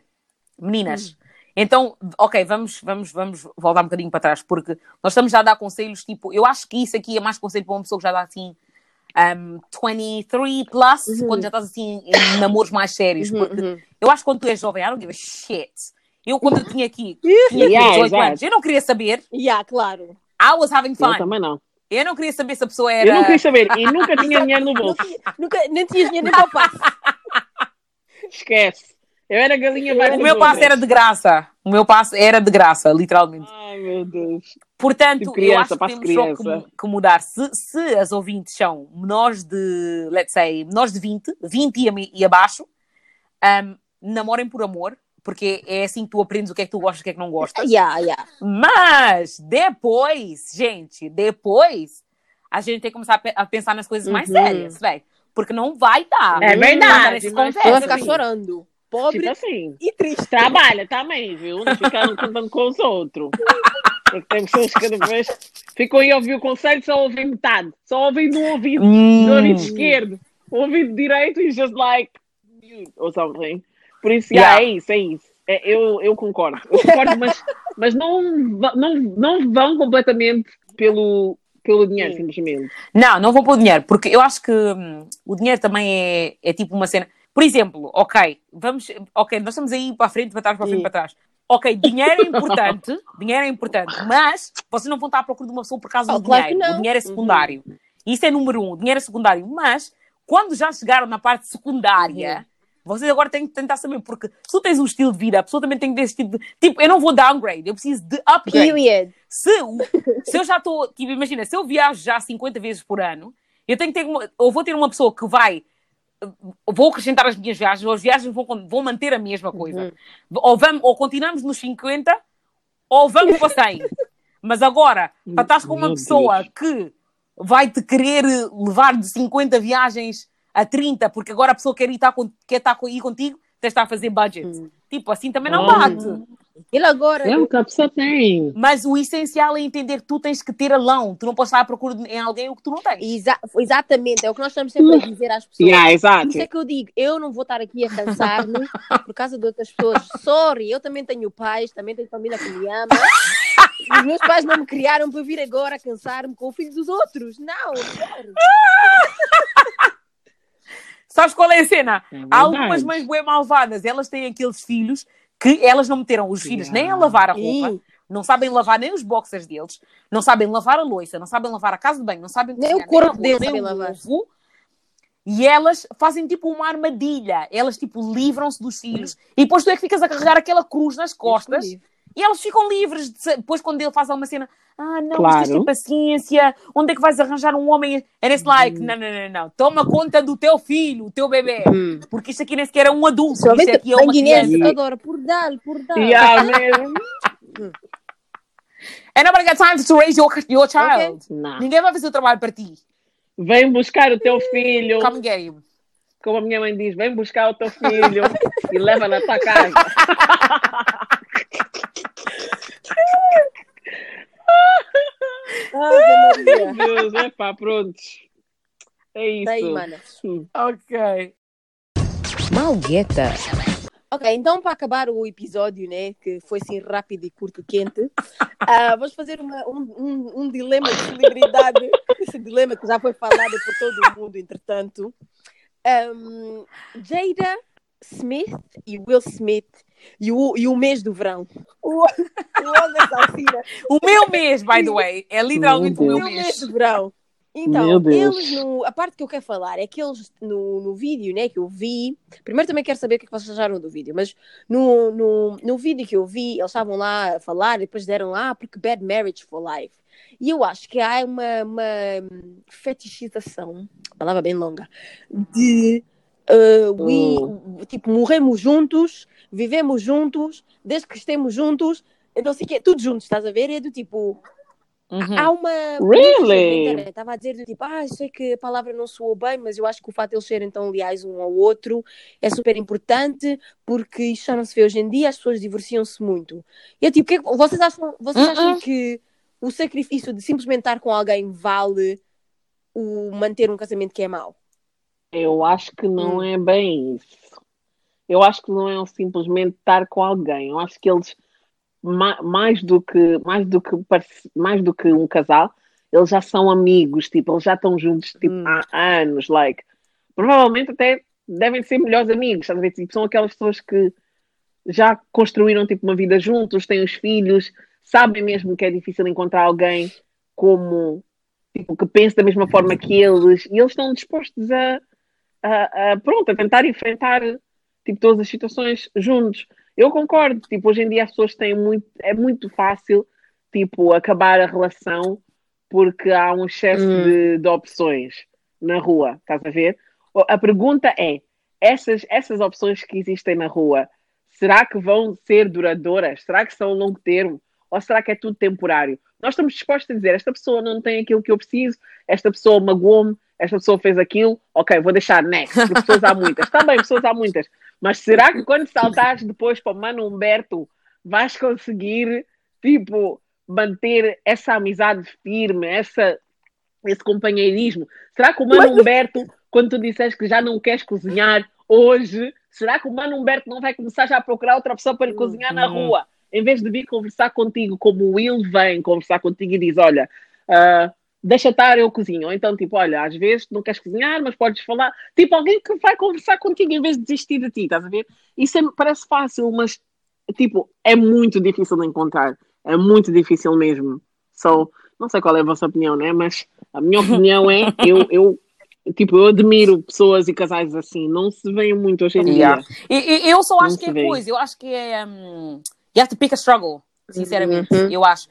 Speaker 1: Meninas, então, ok, vamos, vamos, vamos voltar um bocadinho para trás, porque nós estamos já a dar conselhos, tipo, eu acho que isso aqui é mais conselho para uma pessoa que já dá assim um, 23 plus,
Speaker 2: Uhum.
Speaker 1: quando já estás assim em namoros mais sérios,
Speaker 2: Uhum,
Speaker 1: porque
Speaker 2: uhum.
Speaker 1: eu acho que quando tu és jovem, I don't give a shit. Eu, quando eu tinha aqui, tinha aqui
Speaker 3: Yeah,
Speaker 1: 18
Speaker 3: exato.
Speaker 1: anos, eu não queria saber,
Speaker 2: Yeah, claro.
Speaker 1: I was having
Speaker 3: Eu
Speaker 1: fun.
Speaker 3: também não.
Speaker 1: Eu não queria saber se a pessoa era.
Speaker 3: Eu não queria saber e nunca tinha dinheiro no bolso.
Speaker 2: Nunca, nem tinhas dinheiro nem para o passo.
Speaker 3: Esquece. Eu era galinha vai
Speaker 1: O meu passo era de graça. O meu passo era de graça, literalmente.
Speaker 3: Ai, meu Deus.
Speaker 1: Portanto,
Speaker 3: Tipo criança,
Speaker 1: eu acho que temos só que, que mudar. Se, se as ouvintes são menores de, let's say, menores de 20, 20 e, a- e abaixo, um, namorem por amor, porque é assim que tu aprendes o que é que tu gostas e o que é que não gostas.
Speaker 2: Yeah, yeah.
Speaker 1: Mas depois, gente, depois, a gente tem que começar a, pe- a pensar nas coisas mais
Speaker 2: Uhum.
Speaker 1: sérias, velho. Porque não vai dar.
Speaker 3: É
Speaker 1: Não vai
Speaker 3: verdade,
Speaker 2: Eu vou
Speaker 1: conversa.
Speaker 2: ficar
Speaker 3: Sim.
Speaker 2: chorando. Pobre
Speaker 3: Tipo assim,
Speaker 2: e triste.
Speaker 3: trabalha também, viu? Não ficar contando com os outros. Porque tem pessoas que cada vez ficam aí a ouvir o conselho só ouvem metade. Só ouvem no ouvido,
Speaker 1: Hum.
Speaker 3: no ouvido esquerdo. O ouvido direito e just like mute or something. Por isso,
Speaker 1: Yeah.
Speaker 3: é isso, é isso. É, eu, eu concordo. Eu concordo, mas, mas não, não, não vão completamente pelo, pelo dinheiro, simplesmente.
Speaker 1: Não, não vou pôr dinheiro, porque eu acho que hum, o dinheiro também é, é tipo uma cena. Por exemplo, ok, vamos, ok, nós estamos aí para a frente, para trás, para a frente,
Speaker 2: Sim.
Speaker 1: para trás. Ok, dinheiro é importante, dinheiro é importante, mas vocês não vão estar à procura de uma pessoa por causa
Speaker 2: Oh,
Speaker 1: do
Speaker 2: claro
Speaker 1: dinheiro. O dinheiro é secundário. Isso é número um, o dinheiro é secundário. Mas quando já chegaram na parte secundária, vocês agora têm que tentar saber, porque se tu tens um estilo de vida, a pessoa também tem que ter esse tipo de. Tipo, eu não vou downgrade, eu preciso de upgrade
Speaker 2: Period.
Speaker 1: se, se eu já estou, tipo, imagina, se eu viajo já 50 vezes por ano, eu tenho que ter uma, ou vou ter uma pessoa que vai, eu vou acrescentar as minhas viagens, ou as viagens vão, vão manter a mesma coisa. Ou, vamos, ou continuamos nos 50, ou vamos para 100. Mas agora, para estás com uma
Speaker 3: Meu
Speaker 1: pessoa
Speaker 3: Deus.
Speaker 1: que vai te querer levar de 50 viagens a 30, porque agora a pessoa quer, ir estar com, quer estar com- ir contigo, tens de estar a fazer budget. Tipo, assim também não bate.
Speaker 2: Ele agora.
Speaker 3: É o que a pessoa tem.
Speaker 1: Mas o essencial é entender que tu tens que ter alão. Tu não podes estar à procura de- em alguém o que tu não tens.
Speaker 2: Exa- exatamente, é o que nós estamos sempre a dizer às pessoas.
Speaker 3: Yeah,
Speaker 2: Por
Speaker 3: exato.
Speaker 2: isso é que eu digo, eu não vou estar aqui a cansar-me por causa de outras pessoas. Sorry, eu também tenho pais, também tenho família que me ama. Os meus pais não me criaram para vir agora a cansar-me com o filho dos outros. Não, sério.
Speaker 1: Sabes qual é a cena?
Speaker 3: É
Speaker 1: Há algumas mães bem malvadas, elas têm aqueles filhos que elas não meteram os filhos nem a lavar a roupa, não sabem lavar nem os boxers deles, não sabem lavar a louça, não sabem lavar a casa de banho, não sabem
Speaker 2: Nem
Speaker 1: cozinhar,
Speaker 2: o corpo
Speaker 1: arroz,
Speaker 2: deles
Speaker 1: nem
Speaker 2: lavar.
Speaker 1: ovo. E elas fazem tipo uma armadilha. Elas tipo livram-se dos filhos e depois tu é que ficas a carregar aquela cruz nas costas e elas ficam livres. De, depois quando ele faz alguma cena, ah não, mas tens de ter
Speaker 3: Claro.
Speaker 1: paciência, onde é que vais arranjar um homem? And it's like, não, não, não, não, toma conta do teu filho, o teu bebê.
Speaker 2: Hum.
Speaker 1: Porque isto aqui nem sequer é um adulto, isto
Speaker 2: Somente
Speaker 1: aqui é uma
Speaker 2: guinense
Speaker 1: criança.
Speaker 2: adora, por dar, por dar.
Speaker 3: Yeah, mesmo.
Speaker 1: And nobody got time to raise your, your child.
Speaker 3: Não.
Speaker 1: Ninguém vai fazer o trabalho para ti.
Speaker 3: Vem buscar o teu filho.
Speaker 1: Come get him.
Speaker 3: Como a minha mãe diz, vem buscar o teu filho e leva na tua casa.
Speaker 2: Maria.
Speaker 3: Deus, é pá, pronto. É isso.
Speaker 2: Tá aí, mana.
Speaker 1: Ok.
Speaker 5: Malgueta.
Speaker 2: Ok, então para acabar o episódio, né, que foi assim rápido e curto e quente, ah, vamos fazer uma- um, um, um dilema de celebridade, esse dilema que já foi falado por todo o mundo, entretanto. Um, Jada Smith e Will Smith e o, e o mês do verão. O, o Onda Salsina.
Speaker 1: O meu mês, by the way, é literalmente o
Speaker 3: Meu
Speaker 1: meu
Speaker 2: o mês
Speaker 1: mês.
Speaker 2: do verão. Então,
Speaker 3: Meu
Speaker 2: eles no, a parte que eu quero falar é que eles no, no vídeo, né, que eu vi, primeiro também quero saber o que, é que vocês acharam do vídeo, mas no, no, no vídeo que eu vi, eles estavam lá a falar e depois deram lá, porque bad marriage for life. E eu acho que há uma, uma fetichização, palavra bem longa, de uh, we- tipo, morremos juntos, vivemos juntos, desde que estemos juntos, não sei o quê, tudo juntos, estás a ver? É do tipo,
Speaker 1: Uhum.
Speaker 2: Há uma.
Speaker 3: Really?
Speaker 2: Estava a dizer do tipo, ah, sei que a palavra não soou bem, mas eu acho que o fato de eles serem tão leais um ao outro é super importante, porque isto já não se vê hoje em dia, as pessoas divorciam-se muito. E eu tipo, que é que- vocês acham, vocês
Speaker 1: Uh-uh.
Speaker 2: acham que o sacrifício de simplesmente estar com alguém vale o manter um casamento que é mau?
Speaker 3: Eu acho que não
Speaker 2: Hum.
Speaker 3: é bem isso. Eu acho que não é um simplesmente estar com alguém. Eu acho que eles, ma- mais do que, mais do que, mais do que um casal, eles já são amigos, tipo, eles já estão juntos tipo,
Speaker 2: Hum.
Speaker 3: há anos, like. Provavelmente até devem ser melhores amigos, ver? Tipo, são aquelas pessoas que já construíram tipo uma vida juntos, têm os filhos, sabem mesmo que é difícil encontrar alguém como tipo, que pense da mesma forma que eles, e eles estão dispostos a, a, a, pronto, a tentar enfrentar tipo, todas as situações juntos. Eu concordo, tipo, hoje em dia as pessoas têm muito, é muito fácil tipo, acabar a relação porque há um excesso
Speaker 2: Hum.
Speaker 3: de, de opções na rua, estás a ver? A pergunta é: essas, essas opções que existem na rua, será que vão ser duradouras? Será que são a longo termo? Ou será que é tudo temporário? Nós estamos dispostos a dizer: esta pessoa não tem aquilo que eu preciso, esta pessoa magoou-me, esta pessoa fez aquilo, ok, vou deixar next, porque pessoas há muitas. Está bem, pessoas há muitas. Mas será que quando saltares depois para o Mano Humberto vais conseguir, tipo, manter essa amizade firme, essa, esse companheirismo? Será que o Mano Humberto, quando tu disseste que já não queres cozinhar hoje, será que o Mano Humberto não vai começar já a procurar outra pessoa para lhe cozinhar na
Speaker 1: Uhum.
Speaker 3: rua? Em vez de vir conversar contigo, como o Will vem conversar contigo e diz: Olha, ah, deixa estar, eu cozinho. Ou então, tipo, olha, às vezes não queres cozinhar, mas podes falar. Tipo, alguém que vai conversar contigo em vez de desistir de ti, estás a ver? Isso é- parece fácil, mas, tipo, é muito difícil de encontrar. É muito difícil mesmo. So, não sei qual é a vossa opinião, né? Mas a minha opinião é: eu, eu, tipo, eu admiro pessoas e casais assim. Não se veem muito hoje em
Speaker 1: Yeah.
Speaker 3: dia.
Speaker 1: E- e- eu só acho
Speaker 3: Não
Speaker 1: que é
Speaker 3: vê.
Speaker 1: coisa, eu acho que é. hum, you have to pick a struggle, sinceramente,
Speaker 2: Uhum.
Speaker 1: eu acho.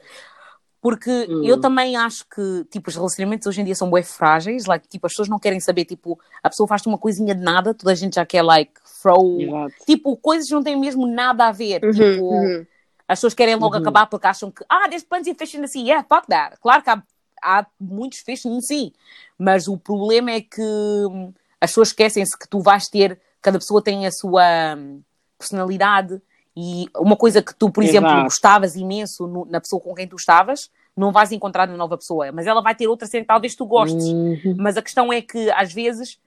Speaker 1: Porque
Speaker 3: Hum.
Speaker 1: eu também acho que, tipo, os relacionamentos hoje em dia são bem frágeis, like, tipo, as pessoas não querem saber, tipo, a pessoa faz uma coisinha de nada, toda a gente já quer, like, throw.
Speaker 3: Exato.
Speaker 1: Tipo, coisas que não têm mesmo nada a ver.
Speaker 2: Uhum,
Speaker 1: tipo,
Speaker 2: uhum.
Speaker 1: as pessoas querem logo
Speaker 3: Uhum.
Speaker 1: acabar porque acham que, ah, there's plenty of fish in the sea. Yeah, fuck that. Claro que há, há muitos fish in the sea. Mas o problema é que hum, as pessoas esquecem-se que tu vais ter, cada pessoa tem a sua hum, personalidade E uma coisa que tu, por exemplo,
Speaker 3: Exato.
Speaker 1: gostavas imenso no- na pessoa com quem tu estavas, não vais encontrar na nova pessoa, mas ela vai ter outra cena que talvez tu gostes.
Speaker 3: Uhum.
Speaker 1: Mas a questão é que, às vezes,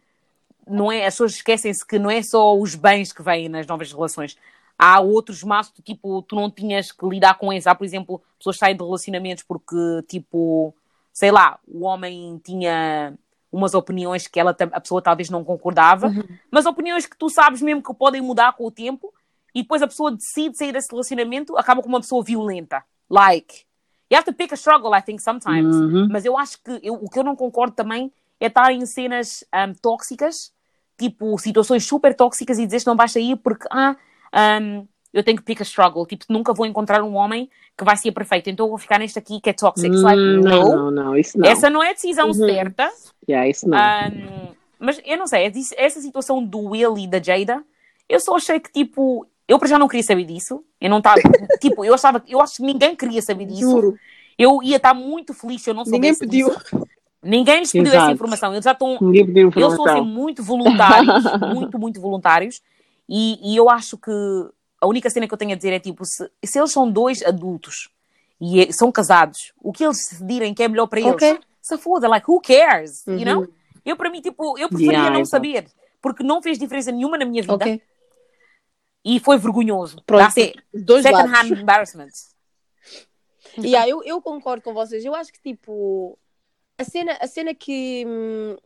Speaker 1: não é, as pessoas esquecem-se que não é só os bens que vêm nas novas relações. Há outros maços que, tipo, tu não tinhas que lidar com eles. Há, por exemplo, pessoas saem de relacionamentos porque, tipo, sei lá, o homem tinha umas opiniões que ela, a pessoa talvez não concordava, mas opiniões que tu sabes mesmo que podem mudar com o tempo, e depois a pessoa decide sair desse relacionamento, acaba com uma pessoa violenta. Like, you have to pick a struggle, I think, sometimes.
Speaker 3: Uhum.
Speaker 1: Mas eu acho que eu- o que eu não concordo também é estar em cenas ahm, tóxicas, tipo situações super tóxicas e dizer que não vais sair porque ah, ahm, eu tenho que pick a struggle. Tipo, nunca vou encontrar um homem que vai ser perfeito, então eu vou ficar neste aqui que é tóxico. Like,
Speaker 3: Hum,
Speaker 1: no,
Speaker 3: não, não, não, isso não.
Speaker 1: essa não é a decisão certa.
Speaker 3: Yeah, isso não.
Speaker 1: Ahm, mas eu não sei, essa- essa situação do Will e da Jada, eu só achei que tipo. Eu para já não queria saber disso. Eu não estava. tipo, eu achava eu acho que ninguém queria saber disso.
Speaker 2: Juro.
Speaker 1: Eu ia estar muito feliz se eu não soubesse
Speaker 2: Ninguém pediu.
Speaker 1: disso. Ninguém lhes pediu essa
Speaker 3: Exato.
Speaker 1: informação. Eles já estão.
Speaker 3: Ninguém pediu
Speaker 1: Eles estão a ser
Speaker 3: informação.
Speaker 1: muito voluntários, muito, muito voluntários. E, e eu acho que a única cena que eu tenho a dizer é tipo: se, se eles são dois adultos e é- são casados, o que eles decidirem que é melhor para eles,
Speaker 2: Ok.
Speaker 1: se foda, like, who cares? You
Speaker 2: Uhum.
Speaker 1: know? Eu, para mim, tipo, eu preferia
Speaker 3: Yeah,
Speaker 1: não saber, porque não fez diferença nenhuma na minha vida
Speaker 2: Ok.
Speaker 1: E foi vergonhoso.
Speaker 2: Pronto. Os dois
Speaker 1: second
Speaker 2: lados.
Speaker 1: hand embarrassment.
Speaker 2: Yeah, eu, eu concordo com vocês. Eu acho que tipo a cena, a cena que hum,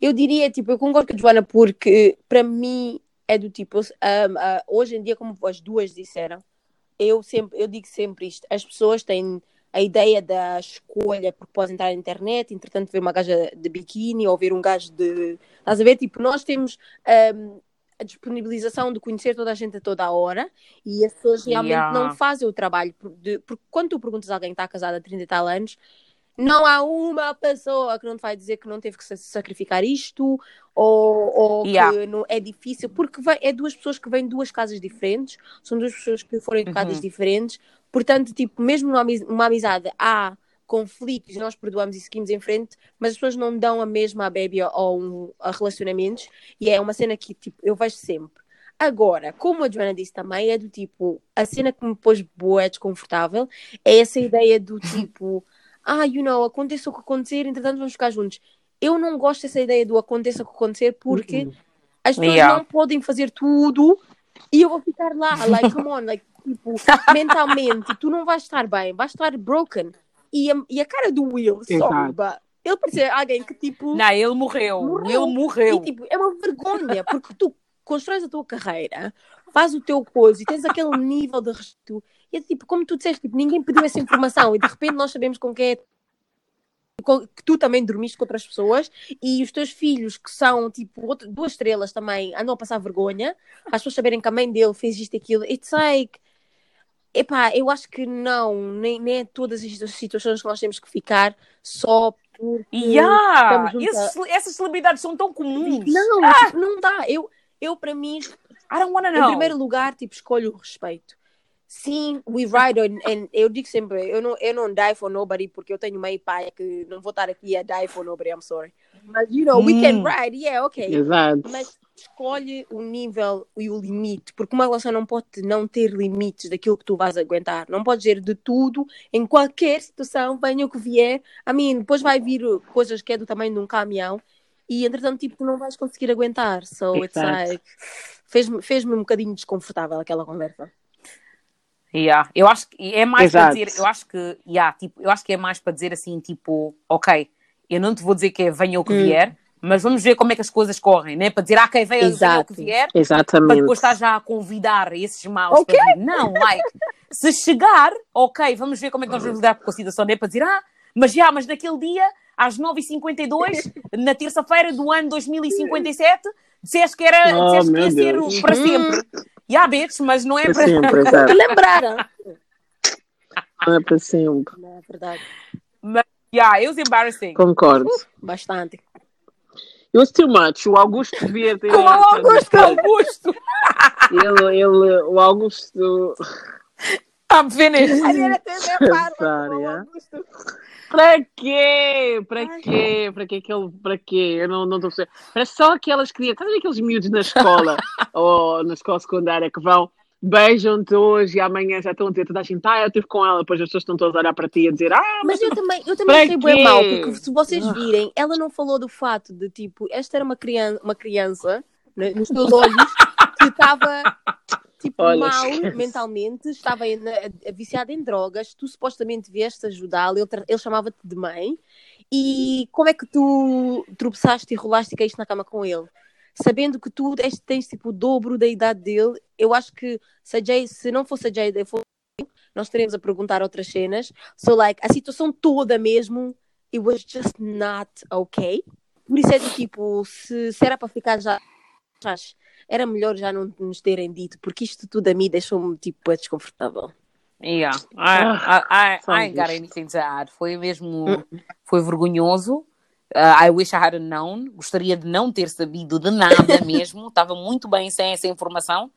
Speaker 2: eu diria, tipo, eu concordo com a Joana porque para mim é do tipo, hum, ah, hoje em dia, como as duas disseram, eu sempre, eu digo sempre isto, as pessoas têm a ideia da escolha porque podem entrar na internet, entretanto ver uma gaja de biquíni ou ver um gajo de. Estás a ver? Tipo, nós temos hum, a disponibilização de conhecer toda a gente a toda a hora e as pessoas realmente
Speaker 1: Yeah.
Speaker 2: não fazem o trabalho. de- Porque quando tu perguntas a alguém que está casado há 30 e tal anos, não há uma pessoa que não te vai dizer que não teve que sa- sacrificar isto ou, ou
Speaker 1: Yeah.
Speaker 2: que não, é difícil, porque vai- é duas pessoas que vêm de duas casas diferentes, são duas pessoas que foram educadas
Speaker 1: Uhum.
Speaker 2: diferentes, portanto, tipo, mesmo numa ami- uma amizade há conflitos nós perdoamos e seguimos em frente, mas as pessoas não dão a mesma a baby ou um, a relacionamentos e é uma cena que tipo, eu vejo sempre. Agora, como a Joana disse também, é do tipo, a cena que me pôs boa, é desconfortável, é essa ideia do tipo, ah, you know, aconteça o que acontecer, entretanto vamos ficar juntos. Eu não gosto dessa ideia do aconteça o que acontecer porque as pessoas
Speaker 1: Yeah.
Speaker 2: não podem fazer tudo e eu vou ficar lá, like, come on, like, tipo, mentalmente, tu não vais estar bem, vais estar broken. E a, e a cara do Will, but ele parecia alguém que, tipo,
Speaker 1: Não, ele morreu.
Speaker 2: Morreu.
Speaker 1: Ele morreu.
Speaker 2: e, tipo, é uma vergonha, porque tu constróis a tua carreira, faz o teu coisa e tens aquele nível de respeito. E é tipo, como tu disseste, tipo, ninguém pediu essa informação e de repente nós sabemos com quem é que tu também dormiste com outras pessoas e os teus filhos, que são tipo outra- duas estrelas também, andam a passar vergonha, as pessoas saberem que a mãe dele fez isto e aquilo. It's like. Epá, eu acho que não, nem, nem é todas as situações que nós temos que ficar só porque
Speaker 1: Yeah, esses- essas celebridades são tão comuns.
Speaker 2: não, tipo, não dá. Eu, eu para mim,
Speaker 1: I don't wanna
Speaker 2: em
Speaker 1: know.
Speaker 2: primeiro lugar, tipo, escolho o respeito. Sim, we ride on, and eu digo sempre, eu não, eu não die for nobody porque eu tenho e pai que não vou estar aqui a die for nobody, I'm sorry. Mas, you know, we can
Speaker 1: Hum.
Speaker 2: ride, yeah, ok.
Speaker 3: Exato.
Speaker 2: Mas escolhe o nível e o limite, porque uma relação não pode não ter limites daquilo que tu vais aguentar. Não pode ser de tudo, em qualquer situação, venha o que vier. A mim, depois vai vir coisas que é do tamanho de um caminhão e, entretanto, tipo, tu não vais conseguir aguentar. So, it's
Speaker 3: Exato.
Speaker 2: like... Fez-me fez um bocadinho desconfortável aquela conversa.
Speaker 1: Yeah. Eu acho que é mais para dizer, eu acho que, yeah, tipo, eu acho que é mais para dizer assim, tipo, ok, eu não te vou dizer que é venha o que
Speaker 2: Hum.
Speaker 1: vier, mas vamos ver como é que as coisas correm, né? Para dizer, ah, ok, venha, venha o
Speaker 2: Exato.
Speaker 1: que vier, para
Speaker 3: Exatamente.
Speaker 1: depois estar já a convidar esses maus
Speaker 2: Ok.
Speaker 1: para. Não, like, se chegar, ok, vamos ver como é que nós vamos lidar com a situação, né? Para dizer, ah, mas já, mas naquele dia, às 9h52, na terça-feira do ano 2057, disseste que era,
Speaker 3: Oh,
Speaker 1: disseste que ia ser
Speaker 3: Deus.
Speaker 1: o- para sempre. Já, bitch, mas não é
Speaker 3: Para
Speaker 1: para...
Speaker 3: sempre, exato.
Speaker 2: Lembraram?
Speaker 3: Não é para sempre.
Speaker 2: Não é verdade.
Speaker 1: Yeah, it was embarrassing.
Speaker 3: Concordo.
Speaker 2: Bastante.
Speaker 3: It was too much. O Augusto devia ter.
Speaker 1: Com o Augusto, Augusto.
Speaker 3: Ele, ele, o Augusto.
Speaker 1: I'm finished.
Speaker 2: É para,
Speaker 3: Sorry, yeah.
Speaker 2: Augusto.
Speaker 3: Para quê? Para quê? Para quê? Aquele, para quê? Eu não não estou a perceber. Parece só aquelas crianças, estás a ver aqueles miúdos na escola ou na escola secundária que vão, beijam-te hoje e amanhã já estão a dizer toda a gente, ah, eu estive com ela, depois as pessoas estão todas a olhar para ti e a dizer, ah,
Speaker 2: Mas eu também, eu também achei bem mal, porque se vocês
Speaker 3: Ah.
Speaker 2: virem, ela não falou do fato de tipo, esta era uma criança, uma criança né, nos teus olhos que estava tipo
Speaker 3: Olha,
Speaker 2: mal
Speaker 3: esquece.
Speaker 2: mentalmente, estava viciada em drogas, tu supostamente vieste ajudá-lo, ele, ele chamava-te de mãe, e como é que tu tropeçaste e rolaste e caíste na cama com ele? Sabendo que tu és- tens tipo o dobro da idade dele, eu acho que se, a Jay, se não fosse a Jay, fosse nós estaremos a perguntar outras cenas. So, like, a situação toda mesmo, it was just not okay. Por isso é do tipo, se, se era para ficar já atrás, era melhor já não nos terem dito, porque isto tudo a mim deixou-me tipo desconfortável.
Speaker 1: Yeah, I, I, I,
Speaker 3: só
Speaker 1: I ain't got anything to add. Foi mesmo, foi vergonhoso. Uh, I wish I had known. Gostaria de não ter sabido de nada mesmo. Estava muito bem sem essa informação.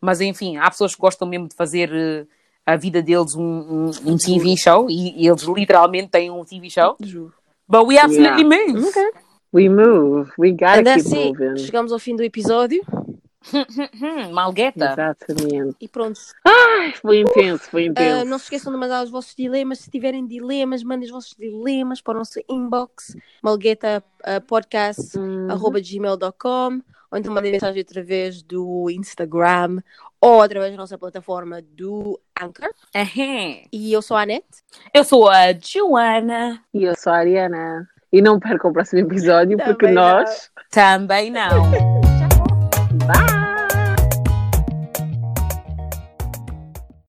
Speaker 1: Mas enfim, há pessoas que gostam mesmo de fazer uh, a vida deles um, um, um TV show e, e eles literalmente têm um TV show.
Speaker 2: Juro.
Speaker 1: But we absolutely
Speaker 3: Yeah.
Speaker 1: move.
Speaker 2: Ok.
Speaker 3: we move, we gotta
Speaker 2: And
Speaker 3: keep moving.
Speaker 2: Chegamos ao fim do episódio
Speaker 1: malgueta.
Speaker 3: Exatamente.
Speaker 2: e pronto.
Speaker 3: Ai, foi intenso, foi
Speaker 2: Ah,
Speaker 3: intenso.
Speaker 2: não se esqueçam de mandar os vossos dilemas. Se tiverem dilemas, mandem os vossos dilemas para o nosso inbox, malgueta ah.
Speaker 3: Uhum.
Speaker 2: gmail.com ou então mandem mensagem através do Instagram ou através da nossa plataforma do Anchor.
Speaker 1: Aham.
Speaker 2: E eu sou a Anete.
Speaker 1: Eu sou a Joana.
Speaker 3: E eu sou a Ariana. E não percam o próximo episódio, porque
Speaker 2: não.
Speaker 3: nós.
Speaker 1: Também não.
Speaker 3: Bye!